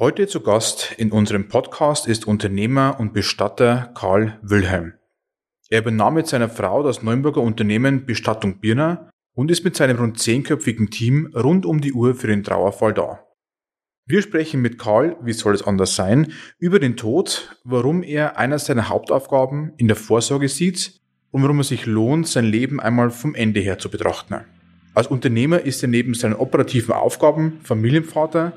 Heute zu Gast in unserem Podcast ist Unternehmer und Bestatter Karl Wilhelm. Er übernahm mit seiner Frau das Neuenburger Unternehmen Bestattung Birner und ist mit seinem rund zehnköpfigen Team rund um die Uhr für den Trauerfall da. Wir sprechen mit Karl, wie soll es anders sein, über den Tod, warum er einer seiner Hauptaufgaben in der Vorsorge sieht und warum es sich lohnt, sein Leben einmal vom Ende her zu betrachten. Als Unternehmer ist er neben seinen operativen Aufgaben Familienvater,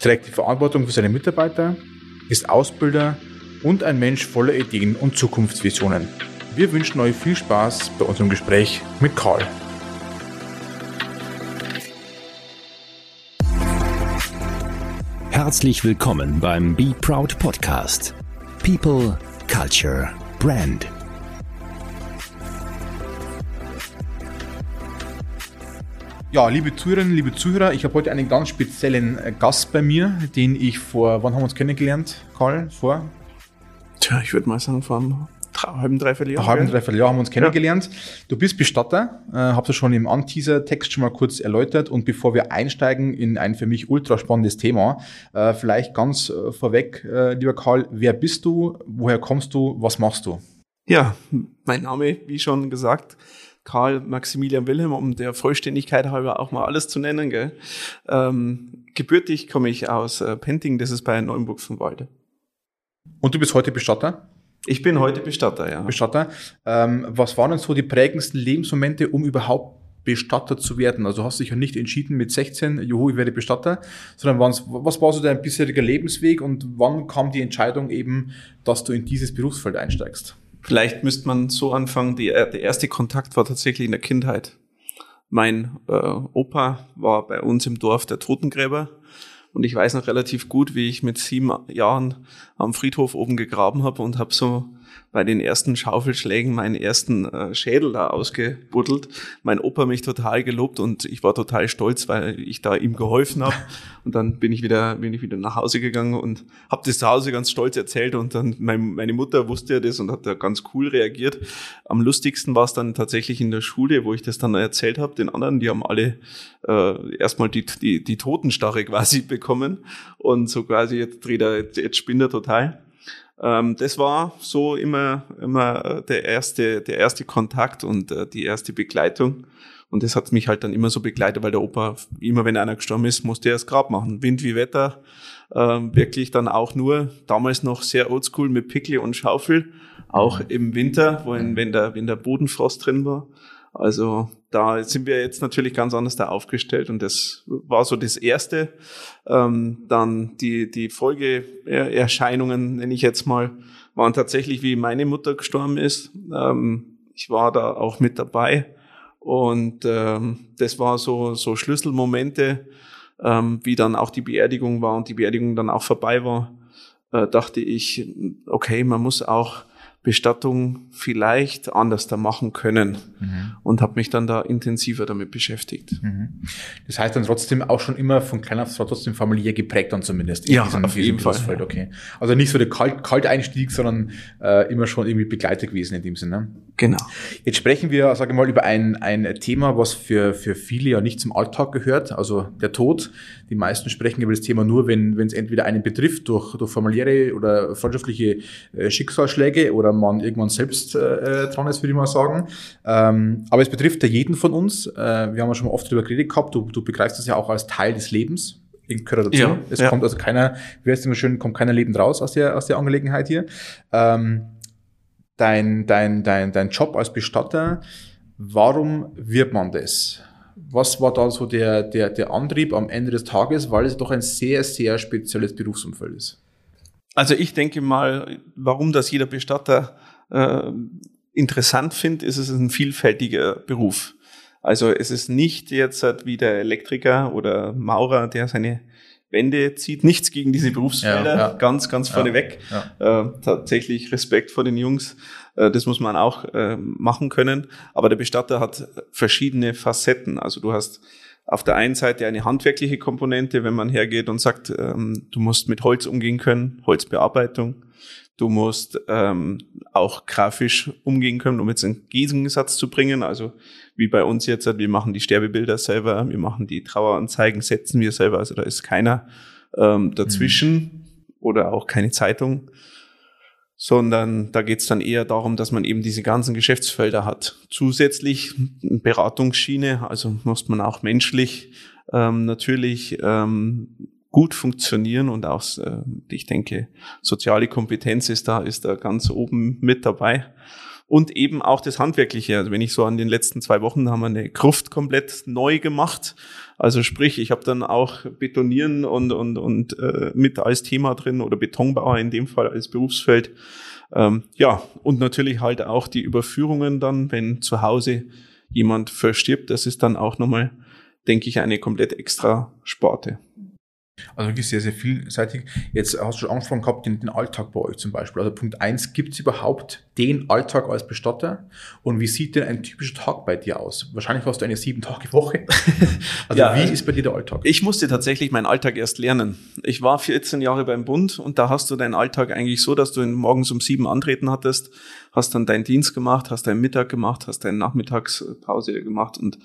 trägt die Verantwortung für seine Mitarbeiter, ist Ausbilder und ein Mensch voller Ideen und Zukunftsvisionen. Wir wünschen euch viel Spaß bei unserem Gespräch mit Karl. Herzlich willkommen beim Be Proud Podcast. People, Culture, Brand. Ja, liebe Zuhörerinnen, liebe Zuhörer, ich habe heute einen ganz speziellen äh, Gast bei mir, den ich vor, wann haben wir uns kennengelernt, Karl? Vor? Tja, ich würde mal sagen, vor einem halben, dreiviertel Jahr. halben, dreiviertel Jahr haben wir uns kennengelernt. Ja. Du bist Bestatter, äh, hab's ja schon im Anteaser-Text schon mal kurz erläutert. Und bevor wir einsteigen in ein für mich ultra spannendes Thema, äh, vielleicht ganz äh, vorweg, äh, lieber Karl, wer bist du, woher kommst du, was machst du? Ja, mein Name, wie schon gesagt, Karl Maximilian Wilhelm, um der Vollständigkeit halber auch mal alles zu nennen. Gell? Ähm, gebürtig komme ich aus äh, Penting, das ist bei Neuenburg von Walde. Und du bist heute Bestatter? Ich bin heute Bestatter, ja. Bestatter. Ähm, was waren denn so die prägendsten Lebensmomente, um überhaupt Bestatter zu werden? Also hast du dich ja nicht entschieden mit 16, juhu, ich werde Bestatter, sondern was war so dein bisheriger Lebensweg und wann kam die Entscheidung eben, dass du in dieses Berufsfeld einsteigst? Vielleicht müsste man so anfangen, die, äh, der erste Kontakt war tatsächlich in der Kindheit. Mein äh, Opa war bei uns im Dorf der Totengräber und ich weiß noch relativ gut, wie ich mit sieben Jahren am Friedhof oben gegraben habe und habe so bei den ersten Schaufelschlägen meinen ersten äh, Schädel da ausgebuddelt. Mein Opa mich total gelobt und ich war total stolz, weil ich da ihm geholfen habe. Und dann bin ich wieder, bin ich wieder nach Hause gegangen und habe das zu Hause ganz stolz erzählt. Und dann mein, meine Mutter wusste ja das und hat da ganz cool reagiert. Am lustigsten war es dann tatsächlich in der Schule, wo ich das dann erzählt habe. Den anderen, die haben alle äh, erstmal die, die, die Totenstarre quasi bekommen und so quasi jetzt dreht er, jetzt spinnt er total. Ähm, das war so immer, immer der erste, der erste Kontakt und äh, die erste Begleitung. Und das hat mich halt dann immer so begleitet, weil der Opa, immer wenn einer gestorben ist, musste er das Grab machen. Wind wie Wetter, ähm, wirklich dann auch nur, damals noch sehr oldschool mit Pickel und Schaufel, auch im Winter, wo wenn, der, wenn der Bodenfrost drin war. Also da sind wir jetzt natürlich ganz anders da aufgestellt und das war so das Erste. Ähm, dann die, die Folgeerscheinungen, nenne ich jetzt mal, waren tatsächlich, wie meine Mutter gestorben ist. Ähm, ich war da auch mit dabei und ähm, das war so, so Schlüsselmomente, ähm, wie dann auch die Beerdigung war und die Beerdigung dann auch vorbei war, äh, dachte ich, okay, man muss auch Bestattung vielleicht anders da machen können mhm. und habe mich dann da intensiver damit beschäftigt. Mhm. Das heißt dann trotzdem auch schon immer von klein auf trotzdem familiär geprägt dann zumindest. Ja, diesem, auf jeden Fall. Ja. Okay. Also nicht so der Kalt Kalteinstieg, sondern äh, immer schon irgendwie begleitet gewesen in dem Sinne. Genau. Jetzt sprechen wir, sage ich mal, über ein, ein Thema, was für, für viele ja nicht zum Alltag gehört, also der Tod. Die meisten sprechen über das Thema nur, wenn es entweder einen betrifft durch, durch familiäre oder freundschaftliche äh, Schicksalsschläge oder man irgendwann selbst äh, dran ist, würde ich mal sagen. Ähm, aber es betrifft ja jeden von uns. Äh, wir haben ja schon oft darüber geredet gehabt, du, du begreifst das ja auch als Teil des Lebens gehört dazu. Ja, es ja. kommt also keiner, wie heißt es immer schön, kommt keiner lebend raus aus der, aus der Angelegenheit hier. Ähm, dein, dein, dein, dein Job als Bestatter, warum wird man das? Was war da so der, der, der Antrieb am Ende des Tages, weil es doch ein sehr, sehr spezielles Berufsumfeld ist? Also ich denke mal, warum das jeder Bestatter äh, interessant findet, ist es ein vielfältiger Beruf. Also es ist nicht jetzt wie der Elektriker oder Maurer, der seine Wände zieht. Nichts gegen diese Berufsfelder, ja, ja. ganz, ganz vorneweg. Ja, äh, tatsächlich Respekt vor den Jungs. Äh, das muss man auch äh, machen können. Aber der Bestatter hat verschiedene Facetten. Also du hast auf der einen Seite eine handwerkliche Komponente, wenn man hergeht und sagt, ähm, du musst mit Holz umgehen können, Holzbearbeitung. Du musst ähm, auch grafisch umgehen können, um jetzt einen Gegensatz zu bringen. Also wie bei uns jetzt, wir machen die Sterbebilder selber, wir machen die Traueranzeigen, setzen wir selber. Also da ist keiner ähm, dazwischen mhm. oder auch keine Zeitung, sondern da geht es dann eher darum, dass man eben diese ganzen Geschäftsfelder hat. Zusätzlich Beratungsschiene, also muss man auch menschlich ähm, natürlich ähm, gut funktionieren und auch, äh, ich denke, soziale Kompetenz ist da, ist da ganz oben mit dabei. Und eben auch das Handwerkliche. Also wenn ich so an den letzten zwei Wochen haben wir eine Gruft komplett neu gemacht. Also sprich, ich habe dann auch Betonieren und, und, und äh, mit als Thema drin oder Betonbauer in dem Fall als Berufsfeld. Ähm, ja, und natürlich halt auch die Überführungen dann, wenn zu Hause jemand verstirbt. Das ist dann auch nochmal, denke ich, eine komplett extra Sparte. Also wirklich sehr, sehr vielseitig. Jetzt hast du schon angesprochen gehabt, den, den Alltag bei euch zum Beispiel. Also Punkt eins gibt es überhaupt den Alltag als Bestatter? Und wie sieht denn ein typischer Tag bei dir aus? Wahrscheinlich hast du eine sieben-Tage-Woche. also ja, wie ist bei dir der Alltag? Ich musste tatsächlich meinen Alltag erst lernen. Ich war 14 Jahre beim Bund und da hast du deinen Alltag eigentlich so, dass du morgens um sieben antreten hattest, hast dann deinen Dienst gemacht, hast deinen Mittag gemacht, hast deine Nachmittagspause gemacht und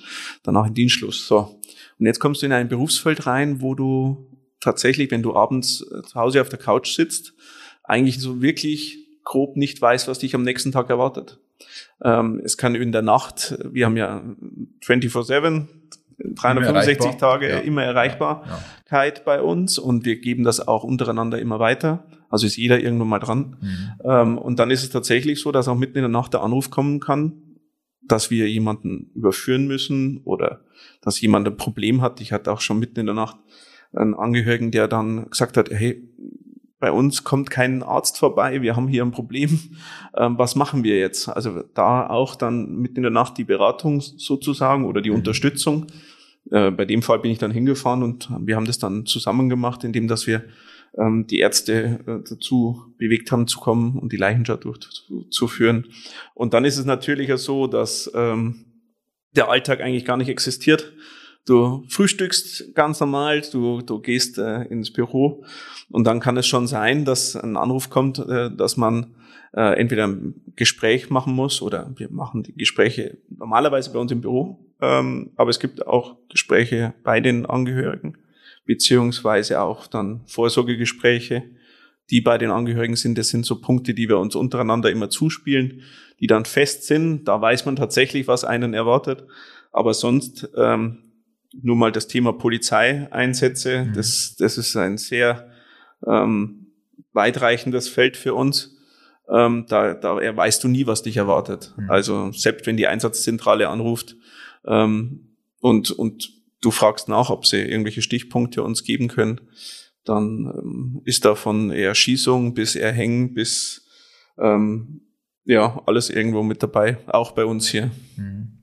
danach den Dienstschluss. So. Und jetzt kommst du in ein Berufsfeld rein, wo du tatsächlich, wenn du abends äh, zu Hause auf der Couch sitzt, eigentlich so wirklich grob nicht weißt, was dich am nächsten Tag erwartet. Ähm, es kann in der Nacht, wir haben ja 24-7, 365 Tage ja. immer Erreichbarkeit ja. bei uns und wir geben das auch untereinander immer weiter. Also ist jeder irgendwann mal dran. Mhm. Ähm, und dann ist es tatsächlich so, dass auch mitten in der Nacht der Anruf kommen kann, dass wir jemanden überführen müssen oder dass jemand ein Problem hat. Ich hatte auch schon mitten in der Nacht einen Angehörigen, der dann gesagt hat, hey, bei uns kommt kein Arzt vorbei, wir haben hier ein Problem, ähm, was machen wir jetzt? Also da auch dann mitten in der Nacht die Beratung sozusagen oder die mhm. Unterstützung. Äh, bei dem Fall bin ich dann hingefahren und wir haben das dann zusammen gemacht, indem dass wir ähm, die Ärzte äh, dazu bewegt haben zu kommen und die Leichenschau durchzuführen. Und dann ist es natürlich so, dass ähm, der Alltag eigentlich gar nicht existiert Du frühstückst ganz normal, du, du gehst äh, ins Büro und dann kann es schon sein, dass ein Anruf kommt, äh, dass man äh, entweder ein Gespräch machen muss oder wir machen die Gespräche normalerweise bei uns im Büro, ähm, aber es gibt auch Gespräche bei den Angehörigen, beziehungsweise auch dann Vorsorgegespräche, die bei den Angehörigen sind. Das sind so Punkte, die wir uns untereinander immer zuspielen, die dann fest sind. Da weiß man tatsächlich, was einen erwartet. Aber sonst ähm, nur mal das Thema Polizeieinsätze. Mhm. Das, das ist ein sehr ähm, weitreichendes Feld für uns. Ähm, da, da weißt du nie, was dich erwartet. Mhm. Also selbst wenn die Einsatzzentrale anruft ähm, und, und du fragst nach, ob sie irgendwelche Stichpunkte uns geben können, dann ähm, ist da von Erschießung bis Erhängen bis ähm, ja alles irgendwo mit dabei, auch bei uns hier. Mhm.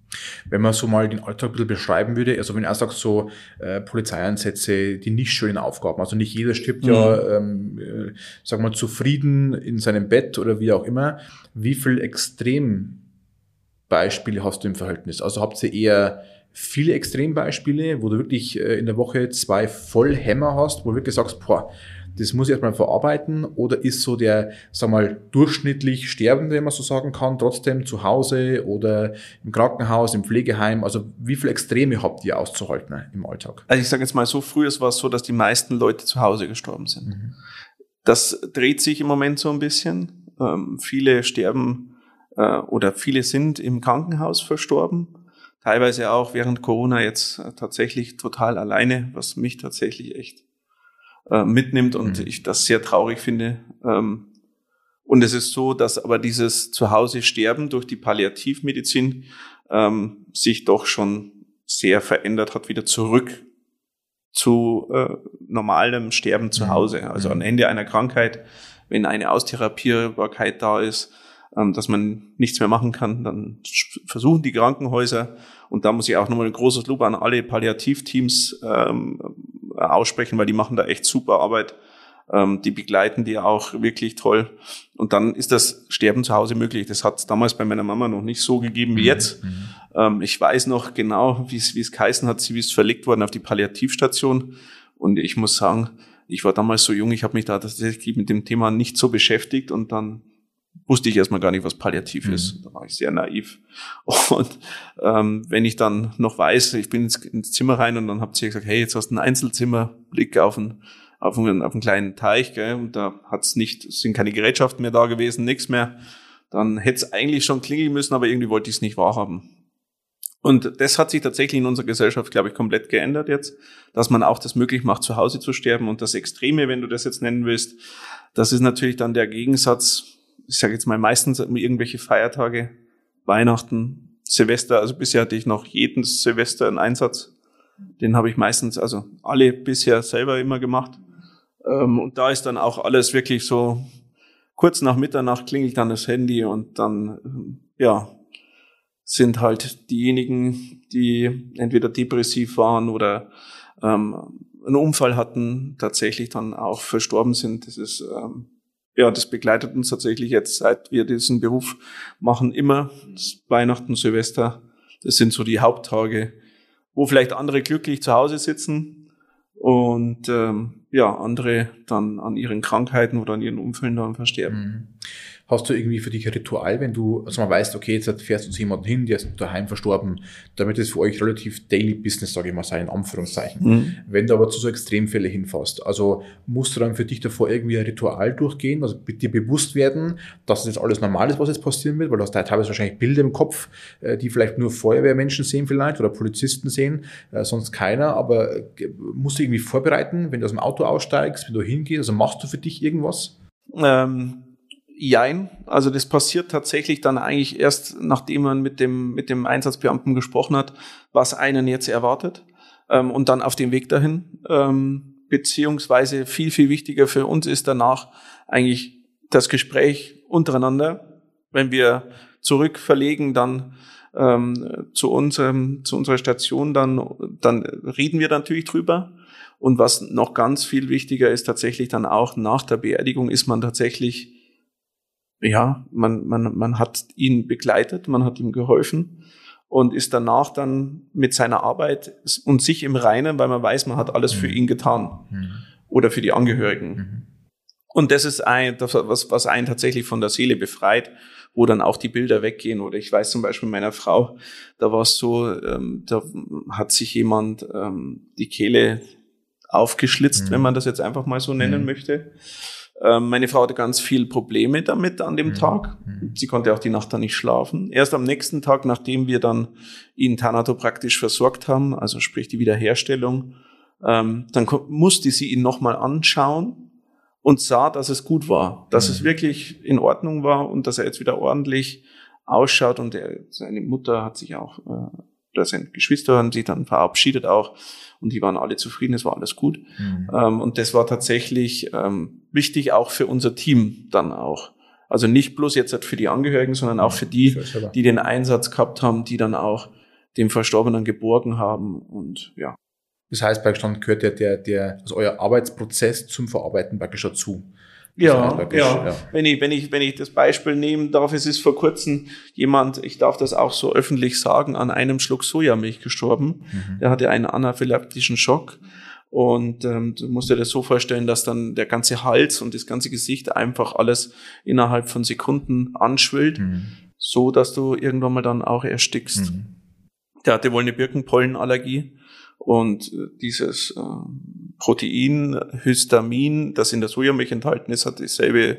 Wenn man so mal den Alltag ein bisschen beschreiben würde, also wenn er sagt, so äh, Polizeieinsätze, die nicht schönen Aufgaben, also nicht jeder stirbt mhm. ja, ähm, äh, sagen wir, zufrieden in seinem Bett oder wie auch immer. Wie viel Extrembeispiele hast du im Verhältnis? Also habt ihr eher viele Extrembeispiele, wo du wirklich äh, in der Woche zwei Vollhämmer hast, wo du wirklich sagst, boah, das muss ich erstmal verarbeiten oder ist so der, sag mal, durchschnittlich Sterbende, wenn man so sagen kann, trotzdem zu Hause oder im Krankenhaus, im Pflegeheim? Also wie viel Extreme habt ihr auszuhalten im Alltag? Also ich sage jetzt mal so, früher war es so, dass die meisten Leute zu Hause gestorben sind. Mhm. Das dreht sich im Moment so ein bisschen. Ähm, viele sterben äh, oder viele sind im Krankenhaus verstorben teilweise auch während Corona jetzt tatsächlich total alleine, was mich tatsächlich echt äh, mitnimmt und mhm. ich das sehr traurig finde. Ähm, und es ist so, dass aber dieses Zuhause sterben durch die Palliativmedizin ähm, sich doch schon sehr verändert hat, wieder zurück zu äh, normalem Sterben zu mhm. Hause. Also am Ende einer Krankheit, wenn eine Austherapierbarkeit da ist, dass man nichts mehr machen kann, dann versuchen die Krankenhäuser, und da muss ich auch nochmal ein großes Lob an alle Palliativteams ähm, aussprechen, weil die machen da echt super Arbeit. Ähm, die begleiten die auch wirklich toll. Und dann ist das Sterben zu Hause möglich. Das hat damals bei meiner Mama noch nicht so gegeben wie mhm. jetzt. Mhm. Ähm, ich weiß noch genau, wie es wie es geheißen hat. Sie ist verlegt worden auf die Palliativstation. Und ich muss sagen, ich war damals so jung, ich habe mich da tatsächlich mit dem Thema nicht so beschäftigt und dann wusste ich erstmal gar nicht, was Palliativ mhm. ist. Da war ich sehr naiv. Und ähm, wenn ich dann noch weiß, ich bin ins, ins Zimmer rein und dann habt ihr gesagt, hey, jetzt hast du ein Einzelzimmer, Blick auf ein, auf einem, auf einem kleinen Teich, gell, und da hat's nicht, sind keine Gerätschaften mehr da gewesen, nichts mehr. Dann hätte es eigentlich schon klingeln müssen, aber irgendwie wollte ich es nicht wahrhaben. Und das hat sich tatsächlich in unserer Gesellschaft, glaube ich, komplett geändert jetzt, dass man auch das möglich macht, zu Hause zu sterben. Und das Extreme, wenn du das jetzt nennen willst, das ist natürlich dann der Gegensatz, ich sage jetzt mal meistens irgendwelche Feiertage, Weihnachten, Silvester. Also bisher hatte ich noch jeden Silvester einen Einsatz. Den habe ich meistens, also alle bisher selber immer gemacht. Ähm, und da ist dann auch alles wirklich so, kurz nach Mitternacht klingelt dann das Handy und dann, ja, sind halt diejenigen, die entweder depressiv waren oder ähm, einen Unfall hatten, tatsächlich dann auch verstorben sind. Das ist ähm, ja, das begleitet uns tatsächlich jetzt, seit wir diesen Beruf machen, immer. Weihnachten, Silvester, das sind so die Haupttage, wo vielleicht andere glücklich zu Hause sitzen und ähm, ja, andere dann an ihren Krankheiten oder an ihren Unfällen dann versterben. Hast du irgendwie für dich ein Ritual, wenn du, also man weißt, okay, jetzt fährst du zu jemandem hin, der ist daheim verstorben, damit es für euch relativ Daily Business, sage ich mal, sein, in Anführungszeichen. Mhm. Wenn du aber zu so Extremfälle hinfährst, also musst du dann für dich davor irgendwie ein Ritual durchgehen, also dir bewusst werden, dass das jetzt alles normal ist, was jetzt passieren wird, weil du hast da teilweise wahrscheinlich Bilder im Kopf, äh, die vielleicht nur Feuerwehrmenschen sehen vielleicht oder Polizisten sehen, äh, sonst keiner, aber äh, musst du irgendwie vorbereiten, wenn du aus dem Auto aussteigst, wenn du hingehst, also machst du für dich irgendwas? Ähm Jein, also das passiert tatsächlich dann eigentlich erst, nachdem man mit dem, mit dem Einsatzbeamten gesprochen hat, was einen jetzt erwartet ähm, und dann auf dem Weg dahin. Ähm, beziehungsweise viel, viel wichtiger für uns ist danach eigentlich das Gespräch untereinander. Wenn wir zurück verlegen, dann ähm, zu unserem, zu unserer Station, dann, dann reden wir natürlich drüber. Und was noch ganz viel wichtiger ist, tatsächlich dann auch nach der Beerdigung ist man tatsächlich ja, man, man, man hat ihn begleitet, man hat ihm geholfen und ist danach dann mit seiner Arbeit und sich im Reinen, weil man weiß, man hat alles für mhm. ihn getan mhm. oder für die Angehörigen. Mhm. Und das ist ein, das, was, was einen tatsächlich von der Seele befreit, wo dann auch die Bilder weggehen. Oder ich weiß zum Beispiel meiner Frau, da war es so, ähm, da hat sich jemand ähm, die Kehle aufgeschlitzt, mhm. wenn man das jetzt einfach mal so nennen mhm. möchte. Ähm, meine Frau hatte ganz viel Probleme damit an dem mhm. Tag. Mhm. Sie konnte auch die Nacht dann nicht schlafen. Erst am nächsten Tag, nachdem wir dann ihn praktisch versorgt haben, also sprich die Wiederherstellung, ähm, dann musste sie ihn nochmal anschauen und sah, dass es gut war, dass mhm. es wirklich in Ordnung war und dass er jetzt wieder ordentlich ausschaut und er, seine Mutter hat sich auch, äh, oder seine Geschwister haben sich dann verabschiedet auch und die waren alle zufrieden, es war alles gut. Mhm. Ähm, und das war tatsächlich ähm, wichtig auch für unser Team dann auch. Also nicht bloß jetzt für die Angehörigen, sondern auch für die, die den Einsatz gehabt haben, die dann auch dem Verstorbenen geborgen haben und ja. Das heißt, bei Stand gehört der, der, der, also euer Arbeitsprozess zum Verarbeiten praktisch dazu. Ja, ja, ja. Wenn ich, wenn ich, wenn ich das Beispiel nehmen darf, es ist vor kurzem jemand, ich darf das auch so öffentlich sagen, an einem Schluck Sojamilch gestorben. Mhm. Der hatte einen anaphylaktischen Schock. Und ähm, du musst dir das so vorstellen, dass dann der ganze Hals und das ganze Gesicht einfach alles innerhalb von Sekunden anschwillt, mhm. so dass du irgendwann mal dann auch erstickst. Mhm. Der hatte wohl eine Birkenpollenallergie und äh, dieses äh, Protein, Histamin, das in der Sojamilch enthalten ist, hat dieselbe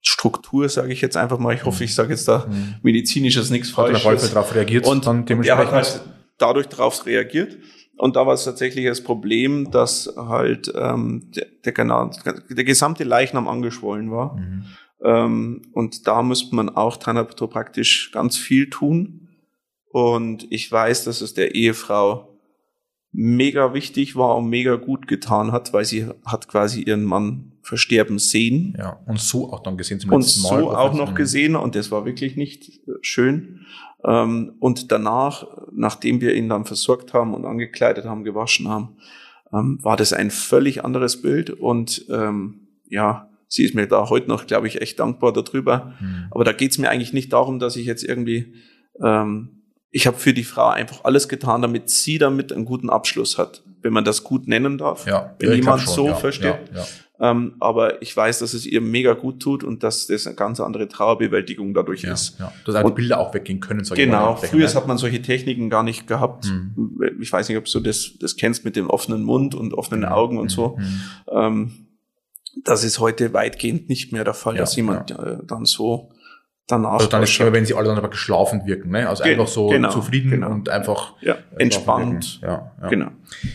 Struktur, sage ich jetzt einfach mal. Ich hoffe, ich sage jetzt da mhm. medizinisches nichts Falsches. Hat er darauf reagiert und dann dementsprechend. Er hat halt dadurch darauf reagiert. Und da war es tatsächlich das Problem, dass halt ähm, der, der, genau, der gesamte Leichnam angeschwollen war. Mhm. Ähm, und da müsste man auch praktisch ganz viel tun. Und ich weiß, dass es der Ehefrau mega wichtig war und mega gut getan hat, weil sie hat quasi ihren Mann versterben sehen. Ja, und so auch dann gesehen zum Und so Mal, auch noch gesehen und das war wirklich nicht äh, schön. Ähm, und danach, nachdem wir ihn dann versorgt haben und angekleidet haben, gewaschen haben, ähm, war das ein völlig anderes Bild und ähm, ja, sie ist mir da heute noch, glaube ich, echt dankbar darüber. Mhm. Aber da geht's mir eigentlich nicht darum, dass ich jetzt irgendwie ähm, ich habe für die Frau einfach alles getan, damit sie damit einen guten Abschluss hat, wenn man das gut nennen darf. Ja, wenn jemand schon, so ja, versteht. Ja, Ähm, aber ich weiß, dass es ihr mega gut tut und dass das eine ganz andere Trauerbewältigung dadurch ist. ja. Dass auch die Bilder auch weggehen können. Genau, früher ne? hat man solche Techniken gar nicht gehabt. Mhm. Ich weiß nicht, ob du das, das kennst mit dem offenen Mund und offenen Augen und so. Mhm. Ähm, das ist heute weitgehend nicht mehr der Fall, dass jemand äh, dann so danach Also dann ist es wenn sie alle dann aber geschlafen wirken, ne? Also Ge- einfach so genau, zufrieden genau. und einfach ja, schlafen entspannt. Ja, ja. Genau.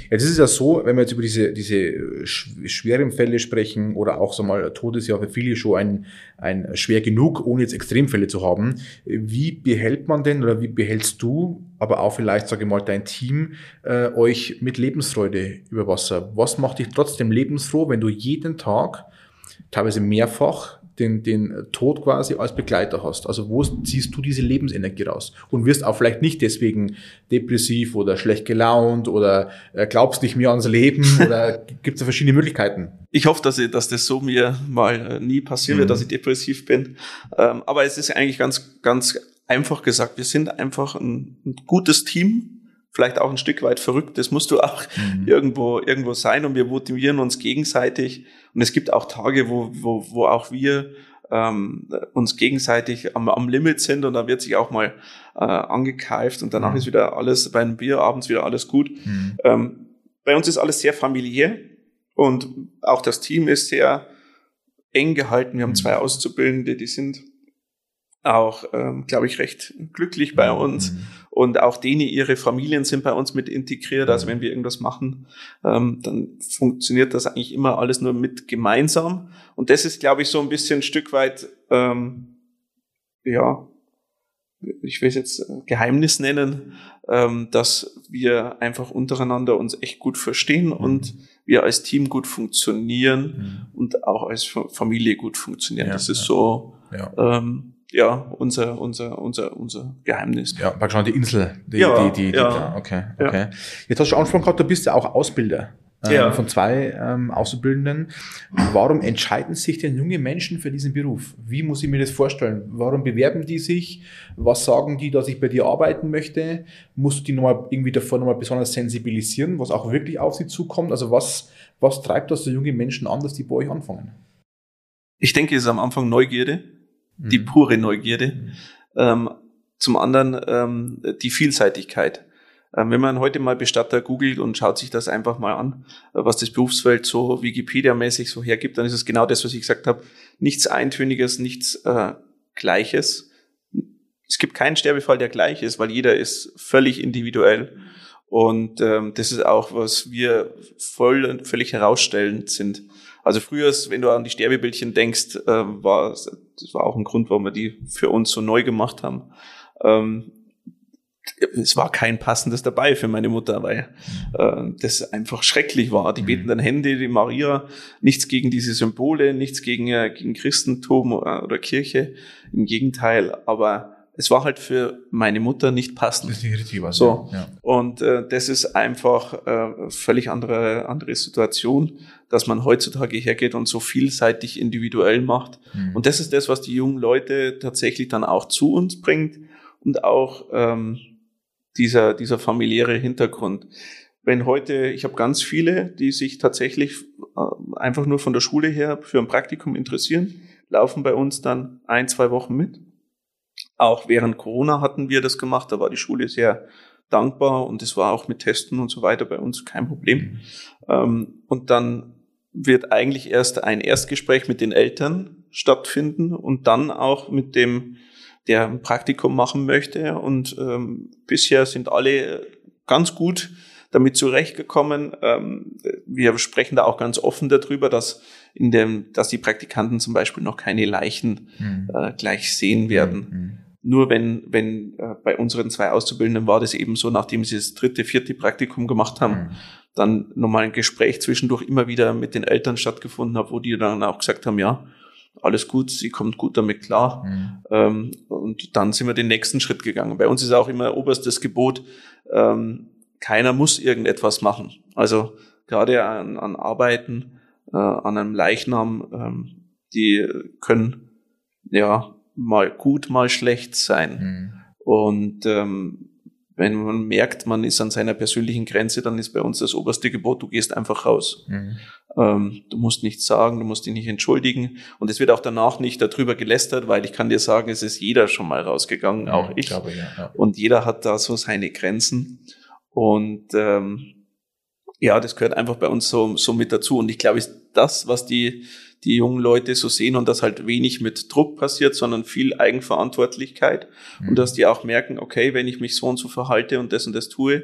Jetzt ist es ja so, wenn wir jetzt über diese, diese sch- schweren Fälle sprechen oder auch so mal Tod ist ja für viele schon ein, ein schwer genug, ohne jetzt Extremfälle zu haben. Wie behält man denn oder wie behältst du, aber auch vielleicht, sage ich mal, dein Team, äh, euch mit Lebensfreude über Wasser? Was macht dich trotzdem lebensfroh, wenn du jeden Tag, teilweise mehrfach, den, den Tod quasi als Begleiter hast. Also wo ziehst du diese Lebensenergie raus? Und wirst auch vielleicht nicht deswegen depressiv oder schlecht gelaunt oder äh, glaubst nicht mehr ans Leben oder gibt es da verschiedene Möglichkeiten? Ich hoffe, dass, ich, dass das so mir mal äh, nie passieren Mhm. wird, dass ich depressiv bin. Ähm, aber es ist eigentlich ganz, ganz einfach gesagt. Wir sind einfach ein, ein gutes Team. Vielleicht auch ein Stück weit verrückt. Das musst du auch Mhm. irgendwo, irgendwo sein und wir motivieren uns gegenseitig. Und es gibt auch Tage, wo, wo, wo auch wir ähm, uns gegenseitig am, am Limit sind und da wird sich auch mal äh, angekeift und danach Mhm. ist wieder alles bei einem Bier abends wieder alles gut. Ähm, bei uns ist alles sehr familiär und auch das Team ist sehr eng gehalten. Wir haben Mhm. zwei Auszubildende, die sind auch, ähm, glaube ich, recht glücklich bei uns. Mhm. Und auch denen, ihre Familien sind bei uns mit integriert. Also Mhm. wenn wir irgendwas machen, ähm, dann funktioniert das eigentlich immer alles nur mit gemeinsam. Und das ist, glaube ich, so ein bisschen ein Stück weit, ähm, ja, ich will es jetzt äh, Geheimnis nennen, ähm, dass wir einfach untereinander uns echt gut verstehen und wir als Team gut funktionieren Mhm. und auch als Fa- Familie gut funktionieren. Ja, das ist ja. so, Ja. ähm, ja, unser, unser, unser, unser Geheimnis. Ja, praktisch die Insel. Die, Ja, die, die, die, ja. da. Okay, Ja. okay. Jetzt hast du angesprochen gehabt, du bist ja auch Ausbilder. ähm, Ja. Von zwei ähm, Auszubildenden. Warum entscheiden sich denn junge Menschen für diesen Beruf? Wie muss ich mir das vorstellen? Warum bewerben die sich? Was sagen die, dass ich bei dir arbeiten möchte? Musst du die nochmal irgendwie davor nochmal besonders sensibilisieren, was auch wirklich auf sie zukommt? Also was, was treibt das so junge Menschen an, dass die bei euch anfangen? Ich denke, es ist am Anfang Neugierde, die Mhm. pure Neugierde. Mhm. Ähm, zum anderen ähm, die Vielseitigkeit. Ähm, wenn man heute mal Bestatter googelt und schaut sich das einfach mal an, äh, was das Berufsfeld so Wikipedia-mäßig so hergibt, dann ist es genau das, was ich gesagt habe. Nichts Eintöniges, nichts äh, Gleiches. Es gibt keinen Sterbefall, der gleich ist, weil jeder ist völlig individuell. Und ähm, das ist auch, was wir voll, völlig herausstellend sind. Also früher, wenn du an die Sterbebildchen denkst, äh, war das war auch ein Grund, warum wir die für uns so neu gemacht haben. Ähm, es war kein passendes dabei für meine Mutter, weil äh, das einfach schrecklich war. Die Mhm. betenden Hände, die Maria, nichts gegen diese Symbole, nichts gegen, äh, gegen Christentum oder, oder Kirche, im Gegenteil. Aber es war halt für meine Mutter nicht passend. Das ist richtig was. So. Ja. Und äh, das ist einfach äh, völlig andere andere Situation, dass man heutzutage hergeht und so vielseitig individuell macht. Mhm. Und das ist das, was die jungen Leute tatsächlich dann auch zu uns bringt und auch ähm, dieser dieser familiäre Hintergrund. Wenn heute, ich habe ganz viele, die sich tatsächlich äh, einfach nur von der Schule her für ein Praktikum interessieren, laufen bei uns dann ein, zwei Wochen mit. Auch während Corona hatten wir das gemacht, da war die Schule sehr dankbar und es war auch mit Testen und so weiter bei uns kein Problem. Ähm, und dann wird eigentlich erst ein Erstgespräch mit den Eltern stattfinden und dann auch mit dem, der ein Praktikum machen möchte. Und ähm, bisher sind alle ganz gut damit zurechtgekommen. Ähm, wir sprechen da auch ganz offen darüber, dass in dem, dass die Praktikanten zum Beispiel noch keine Leichen Mhm. äh, gleich sehen werden. Mhm. Nur wenn, wenn äh, bei unseren zwei Auszubildenden war das eben so, nachdem sie das dritte, vierte Praktikum gemacht haben, Mhm. dann nochmal ein Gespräch zwischendurch immer wieder mit den Eltern stattgefunden hat, wo die dann auch gesagt haben, ja, alles gut, sie kommt gut damit klar. Mhm. Ähm, und dann sind wir den nächsten Schritt gegangen. Bei uns ist auch immer oberstes Gebot, ähm, keiner muss irgendetwas machen. Also gerade an, an Arbeiten, äh, an einem Leichnam, ähm, die können ja mal gut, mal schlecht sein. Mhm. Und ähm, wenn man merkt, man ist an seiner persönlichen Grenze, dann ist bei uns das oberste Gebot, du gehst einfach raus. Mhm. Ähm, du musst nichts sagen, du musst dich nicht entschuldigen. Und es wird auch danach nicht darüber gelästert, weil ich kann dir sagen, es ist jeder schon mal rausgegangen, auch ich. Glaube, ja, ja. Und jeder hat da so seine Grenzen. Und ähm, ja, das gehört einfach bei uns so, so mit dazu. Und ich glaube, ist das, was die die jungen Leute so sehen und das halt wenig mit Druck passiert, sondern viel Eigenverantwortlichkeit. Mhm. und dass die auch merken, okay, wenn ich mich so und so verhalte und das und das tue,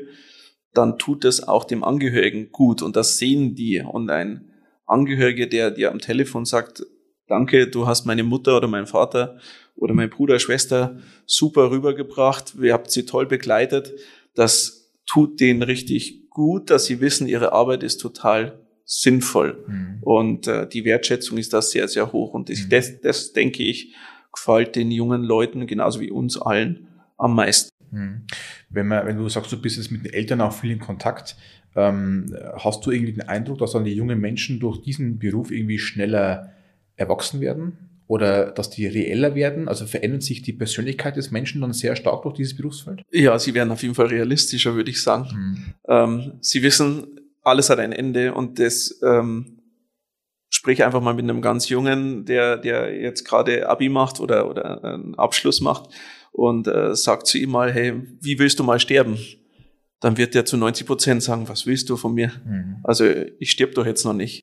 dann tut das auch dem Angehörigen gut. Und das sehen die. Und ein Angehöriger, der dir am Telefon sagt, danke, du hast meine Mutter oder meinen Vater oder mein Bruder, Schwester super rübergebracht, ihr habt sie toll begleitet, das tut denen richtig gut, dass sie wissen, ihre Arbeit ist total sinnvoll. Mhm. Und äh, die Wertschätzung ist da sehr, sehr hoch. Und das, mhm. das, das, denke ich, gefällt den jungen Leuten genauso wie uns allen am meisten. Mhm. Wenn, man, wenn du sagst, du bist jetzt mit den Eltern auch viel in Kontakt, ähm, hast du irgendwie den Eindruck, dass dann die jungen Menschen durch diesen Beruf irgendwie schneller erwachsen werden? Oder dass die reeller werden? Also verändert sich die Persönlichkeit des Menschen dann sehr stark durch dieses Berufsfeld? Ja, sie werden auf jeden Fall realistischer, würde ich sagen. Mhm. Ähm, sie wissen, alles hat ein Ende und das ähm, sprich einfach mal mit einem ganz Jungen, der, der jetzt gerade Abi macht oder, oder einen Abschluss macht und äh, sagt zu ihm mal, hey, wie willst du mal sterben? Dann wird der zu 90 Prozent sagen, was willst du von mir? Mhm. Also ich stirb doch jetzt noch nicht.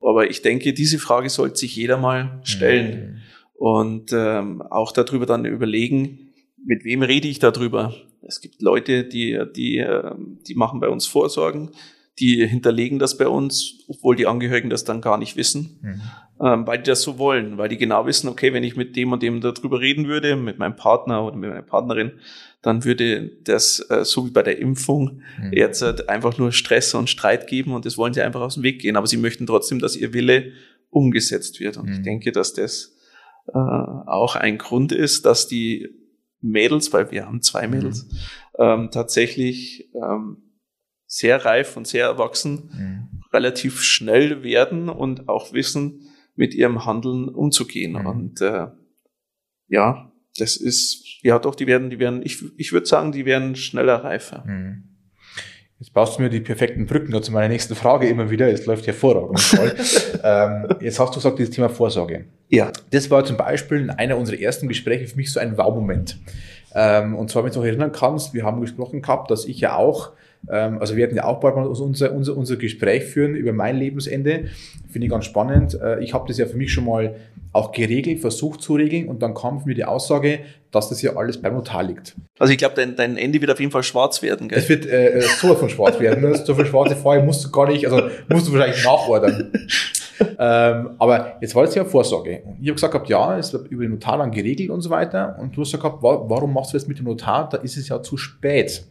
Aber ich denke, diese Frage sollte sich jeder mal stellen mhm. und ähm, auch darüber dann überlegen, mit wem rede ich darüber? Es gibt Leute, die, die, ähm, die machen bei uns Vorsorgen, die hinterlegen das bei uns, obwohl die Angehörigen das dann gar nicht wissen, mhm. ähm, weil die das so wollen, weil die genau wissen, okay, wenn ich mit dem und dem darüber reden würde, mit meinem Partner oder mit meiner Partnerin, dann würde das, äh, so wie bei der Impfung, mhm. jetzt halt einfach nur Stress und Streit geben und das wollen sie einfach aus dem Weg gehen. Aber sie möchten trotzdem, dass ihr Wille umgesetzt wird. Und mhm. ich denke, dass das äh, auch ein Grund ist, dass die Mädels, weil wir haben zwei Mädels, mhm. ähm, tatsächlich ähm, sehr reif und sehr erwachsen, mhm. relativ schnell werden und auch wissen, mit ihrem Handeln umzugehen. Mhm. Und äh, ja, das ist, ja doch, die werden, die werden, ich, ich würde sagen, die werden schneller reifer. Mhm. Jetzt baust du mir die perfekten Brücken zu meiner nächsten Frage immer wieder. Es läuft hervorragend voll. ähm, jetzt hast du gesagt, dieses Thema Vorsorge. Ja. Das war zum Beispiel in einer unserer ersten Gespräche für mich so ein Wow-Moment. Ähm, und zwar, wenn du dich noch erinnern kannst, wir haben gesprochen gehabt, dass ich ja auch ähm, also wir hatten ja auch bald mal unser, unser, unser Gespräch führen über mein Lebensende. Finde ich ganz spannend. Äh, ich habe das ja für mich schon mal auch geregelt, versucht zu regeln und dann kam für mich die Aussage, dass das ja alles beim Notar liegt. Also ich glaube, dein, dein Ende wird auf jeden Fall schwarz werden, gell? Es wird äh, so von schwarz werden. Ne? So viel schwarze Farbe musst du gar nicht, also musst du wahrscheinlich nachordern. ähm, aber jetzt war das ja Vorsorge. Ich habe gesagt, ja, es wird über den Notar dann geregelt und so weiter. Und du hast gesagt, warum machst du das mit dem Notar? Da ist es ja zu spät.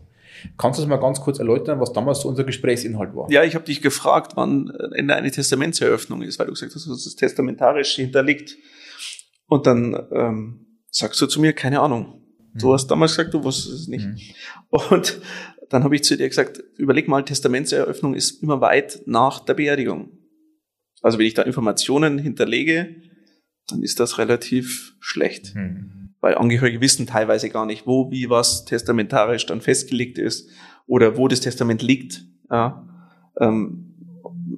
Kannst du das mal ganz kurz erläutern, was damals so unser Gesprächsinhalt war? Ja, ich habe dich gefragt, wann Ende eine Testamentseröffnung ist, weil du gesagt hast, dass das testamentarisch hinterliegt. Und dann ähm, sagst du zu mir, keine Ahnung. Du mhm. hast damals gesagt, du wusstest es nicht. Mhm. Und dann habe ich zu dir gesagt, überleg mal, Testamentseröffnung ist immer weit nach der Beerdigung. Also wenn ich da Informationen hinterlege, dann ist das relativ schlecht. Mhm weil Angehörige wissen teilweise gar nicht, wo, wie, was testamentarisch dann festgelegt ist oder wo das Testament liegt. Ja. Ähm,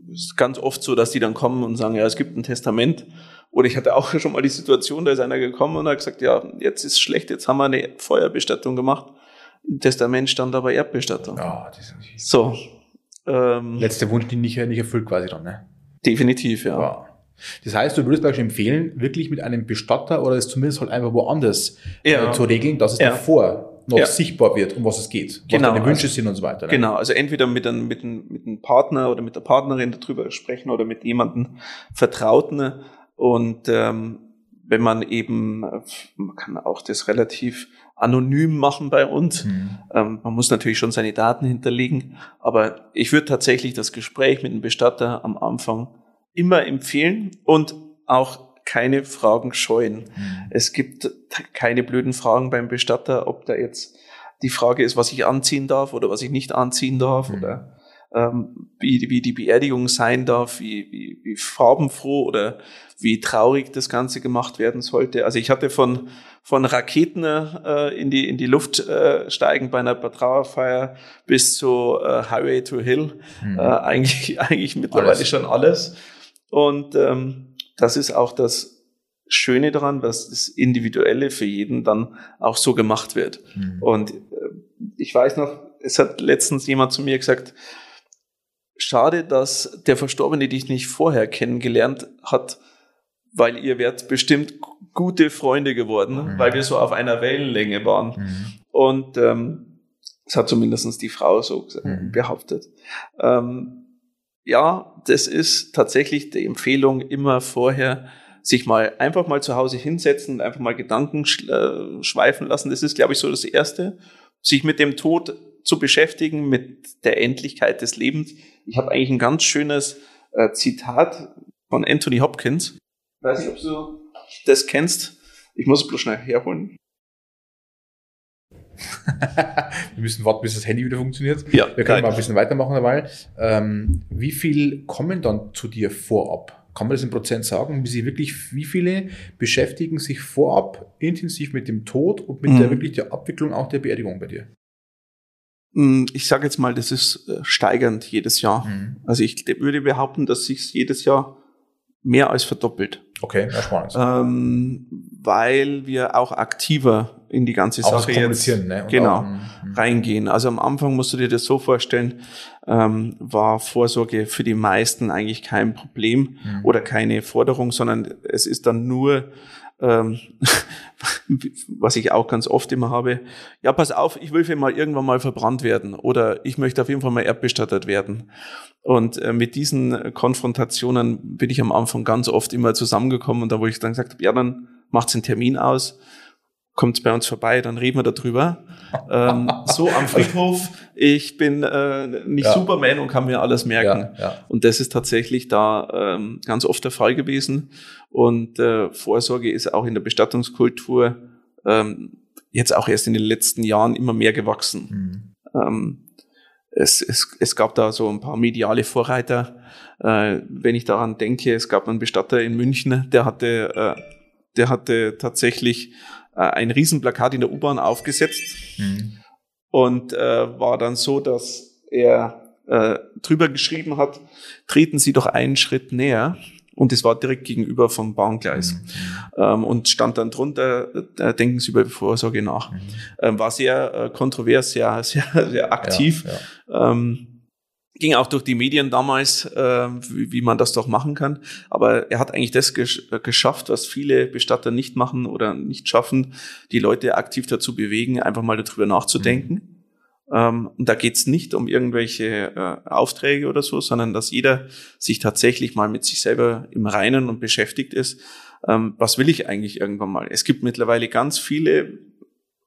ist ganz oft so, dass die dann kommen und sagen, ja, es gibt ein Testament. Oder ich hatte auch schon mal die Situation, da ist einer gekommen und hat gesagt, ja, jetzt ist schlecht, jetzt haben wir eine Feuerbestattung gemacht. Im Testament stand aber Erdbestattung. Ja, das ist so. Ähm, Letzter Wunsch, den nicht, nicht erfüllt quasi dann, ne? Definitiv, ja. Wow. Das heißt, du würdest beispielsweise empfehlen, wirklich mit einem Bestatter oder es zumindest halt einfach woanders äh, ja. äh, zu regeln, dass es ja. davor noch ja. sichtbar wird, um was es geht, was genau. deine Wünsche sind und so weiter. Ne? Genau, also entweder mit einem, mit, einem, mit einem Partner oder mit der Partnerin darüber sprechen oder mit jemandem Vertrauten und ähm, wenn man eben, man kann auch das relativ anonym machen bei uns. Mhm. Ähm, man muss natürlich schon seine Daten hinterlegen, aber ich würde tatsächlich das Gespräch mit dem Bestatter am Anfang immer empfehlen und auch keine Fragen scheuen. Mhm. Es gibt keine blöden Fragen beim Bestatter, ob da jetzt die Frage ist, was ich anziehen darf oder was ich nicht anziehen darf mhm. oder ähm, wie, wie die Beerdigung sein darf, wie, wie, wie farbenfroh oder wie traurig das Ganze gemacht werden sollte. Also ich hatte von, von Raketen äh, in, die, in die Luft äh, steigen bei einer Trauerfeier bis zu äh, Highway to Hill mhm. äh, eigentlich, eigentlich mittlerweile alles. schon alles. Und ähm, das ist auch das Schöne daran, dass das Individuelle für jeden dann auch so gemacht wird. Mhm. Und äh, ich weiß noch, es hat letztens jemand zu mir gesagt, schade, dass der Verstorbene dich nicht vorher kennengelernt hat, weil ihr werdet bestimmt gute Freunde geworden, mhm. weil wir so auf einer Wellenlänge waren. Mhm. Und ähm, das hat zumindest die Frau so mhm. behauptet. Ähm, ja, das ist tatsächlich die Empfehlung, immer vorher sich mal einfach mal zu Hause hinsetzen und einfach mal Gedanken äh, schweifen lassen. Das ist, glaube ich, so das Erste. Sich mit dem Tod zu beschäftigen, mit der Endlichkeit des Lebens. Ich habe eigentlich ein ganz schönes äh, Zitat von Anthony Hopkins. Weiß nicht, ob du das kennst. Ich muss es bloß schnell herholen. wir müssen warten, bis das Handy wieder funktioniert. Ja, wir können mal ein bisschen weitermachen dabei. Ähm, wie viel kommen dann zu dir vorab? Kann man das in Prozent sagen? Wie, sie wirklich, wie viele beschäftigen sich vorab intensiv mit dem Tod und mit mhm. der wirklich der Abwicklung auch der Beerdigung bei dir? Mm, ich sage jetzt mal, das ist äh, steigernd jedes Jahr. Mhm. Also ich würde behaupten, dass sich jedes Jahr mehr als verdoppelt. Okay, ja, spannend. Ähm, weil wir auch aktiver in die ganze auch Sache jetzt ne? genau auch, mhm. reingehen. Also am Anfang musst du dir das so vorstellen, ähm, war Vorsorge für die meisten eigentlich kein Problem mhm. oder keine Forderung, sondern es ist dann nur ähm, was ich auch ganz oft immer habe, ja, pass auf, ich will für mal irgendwann mal verbrannt werden oder ich möchte auf jeden Fall mal erdbestattet werden. Und äh, mit diesen Konfrontationen bin ich am Anfang ganz oft immer zusammengekommen und da, wo ich dann gesagt habe, ja, dann macht's einen Termin aus kommt bei uns vorbei, dann reden wir darüber. ähm, so am Friedhof, ich bin äh, nicht ja. Superman und kann mir alles merken. Ja, ja. Und das ist tatsächlich da ähm, ganz oft der Fall gewesen. Und äh, Vorsorge ist auch in der Bestattungskultur ähm, jetzt auch erst in den letzten Jahren immer mehr gewachsen. Mhm. Ähm, es, es, es gab da so ein paar mediale Vorreiter. Äh, wenn ich daran denke, es gab einen Bestatter in München, der hatte, äh, der hatte tatsächlich äh, ein Riesenplakat in der U-Bahn aufgesetzt mhm. und äh, war dann so, dass er äh, drüber geschrieben hat, treten Sie doch einen Schritt näher. Und es war direkt gegenüber vom Bahngleis. Mhm. Ähm, und stand dann drunter, äh, denken Sie über die Vorsorge nach. Mhm. Ähm, war sehr äh, kontrovers, sehr, sehr, sehr aktiv. Ja, ja. Ähm, ging auch durch die Medien damals, äh, wie, wie, man das doch machen kann. Aber er hat eigentlich das gesch äh, geschafft, was viele Bestatter nicht machen oder nicht schaffen, die Leute aktiv dazu bewegen, einfach mal darüber nachzudenken. Mhm. Ähm, und da geht's nicht um irgendwelche äh, Aufträge oder so, sondern dass jeder sich tatsächlich mal mit sich selber im Reinen und beschäftigt ist. Ähm, was will ich eigentlich irgendwann mal? Es gibt mittlerweile ganz viele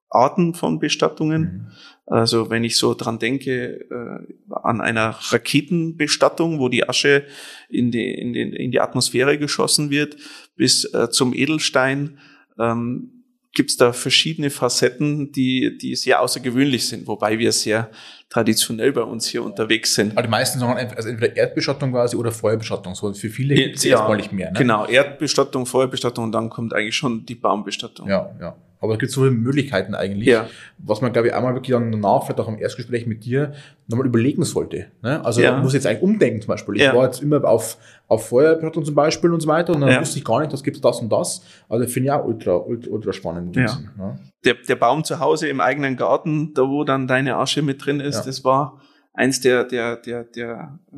Arten von Bestattungen. Mhm. Also wenn ich so dran denke, äh, an einer Raketenbestattung, wo die Asche in die, in, die, in die Atmosphäre geschossen wird, bis äh, zum Edelstein, ähm, gibt es da verschiedene Facetten, die, die sehr außergewöhnlich sind, wobei wir sehr traditionell bei uns hier unterwegs sind. Aber die meisten sagen also entweder Erdbestattung quasi oder Feuerbestattung. So für viele gibt es ja, erstmal nicht mehr. Ne? Genau, Erdbestattung, Feuerbestattung und dann kommt eigentlich schon die Baumbestattung. Ja, ja. Aber es gibt so viele Möglichkeiten eigentlich, ja. was man, glaube ich, einmal wirklich dann danach, vielleicht auch im Erstgespräch mit dir, nochmal überlegen sollte. Ne? Also ja. man muss jetzt eigentlich umdenken zum Beispiel. Ich ja. war jetzt immer auf, auf Feuerbestattung zum Beispiel und so weiter und dann wusste ich gar nicht, das gibt das und das. Also finde ich auch ultra, ultra, ultra spannend. Ja. ne? der, der Baum zu Hause im eigenen Garten, da wo dann deine Asche mit drin ist, das war eins der, der, der, der äh,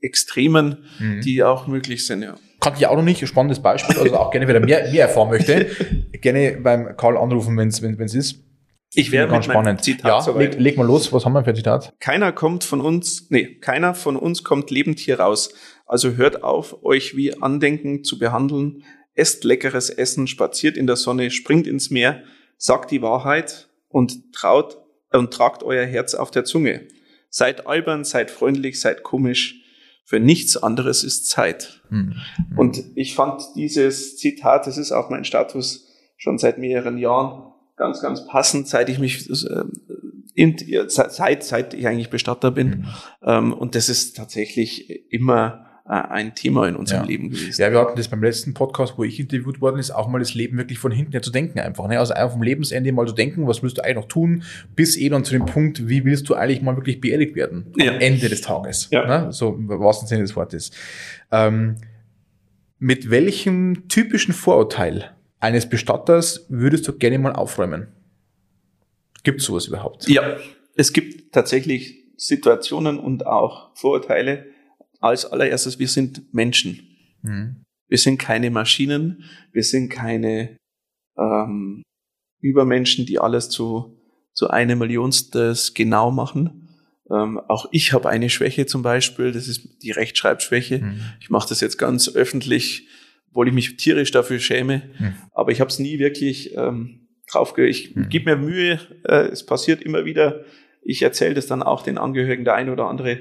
Extremen, mhm. die auch möglich sind, ja. Kannte ich auch noch nicht, spannendes Beispiel, also auch gerne, wer mehr, mehr erfahren möchte, gerne beim Karl anrufen, wenn es wenn, ist. Ich wäre ganz spannend. Zitat ja, leg, leg, mal los, was haben wir für ein Zitat? Keiner kommt von uns, nee, keiner von uns kommt lebend hier raus. Also hört auf, euch wie Andenken zu behandeln, esst leckeres Essen, spaziert in der Sonne, springt ins Meer, sagt die Wahrheit und traut und tragt euer Herz auf der Zunge. Seid albern, seid freundlich, seid komisch. Für nichts anderes ist Zeit. Mhm. Und ich fand dieses Zitat, das ist auch mein Status schon seit mehreren Jahren, ganz, ganz passend, seit ich mich äh, in, seit, seit ich eigentlich Bestatter bin. Mhm. Ähm, und das ist tatsächlich immer ein Thema in unserem ja. Leben gewesen. Ja, wir hatten das beim letzten Podcast, wo ich interviewt worden ist, auch mal das Leben wirklich von hinten her zu denken einfach. Ne? Also einfach vom Lebensende mal zu denken, was willst du eigentlich noch tun, bis eh dann zu dem Punkt, wie willst du eigentlich mal wirklich beerdigt werden ja. am Ende des Tages. Ja. Ne? So im wahrsten Sinne des Wortes. Ähm, mit welchem typischen Vorurteil eines Bestatters würdest du gerne mal aufräumen? Gibt es sowas überhaupt? Ja, es gibt tatsächlich Situationen und auch Vorurteile, als allererstes, wir sind Menschen. Mhm. Wir sind keine Maschinen, wir sind keine ähm, Übermenschen, die alles zu, zu einer Millionstes genau machen. Ähm, auch ich habe eine Schwäche zum Beispiel, das ist die Rechtschreibschwäche. Mhm. Ich mache das jetzt ganz öffentlich, obwohl ich mich tierisch dafür schäme, mhm. aber ich habe es nie wirklich ähm, drauf ge Ich mhm. gebe mir Mühe, äh, es passiert immer wieder. Ich erzähle das dann auch den Angehörigen, der ein oder andere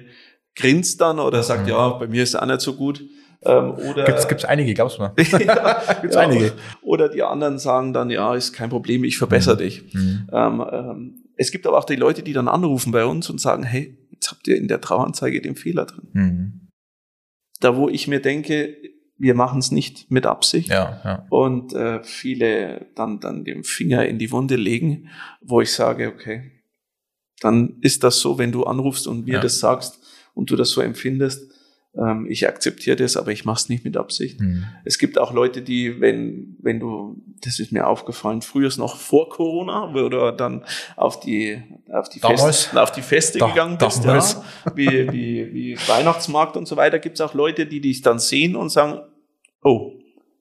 grinst dann oder sagt, mhm. ja, bei mir ist es auch nicht so gut. Ähm, oder gibt's, gibt's einige, glaubst du mal? ja, gibt's ja, einige. Oder die anderen sagen dann, ja, ist kein Problem, ich verbessere mhm. dich. Mhm. Ähm, ähm, es gibt aber auch die Leute, die dann anrufen bei uns und sagen, hey, jetzt habt ihr in der Trauanzeige den Fehler drin. Mhm. Da, wo ich mir denke, wir machen es nicht mit Absicht ja, ja. und äh, viele dann dann den Finger in die Wunde legen, wo ich sage, okay, dann ist das so, wenn du anrufst und mir ja. das sagst, und du das so empfindest, ähm, ich akzeptiere das, aber ich mache es nicht mit Absicht. Mhm. Es gibt auch Leute, die, wenn, wenn du, das ist mir aufgefallen, früher noch vor Corona, wo du dann auf die, auf die, Feste, auf die Feste da, gegangen bist, ja, wie, wie, wie Weihnachtsmarkt und so weiter, gibt es auch Leute, die dich dann sehen und sagen, oh,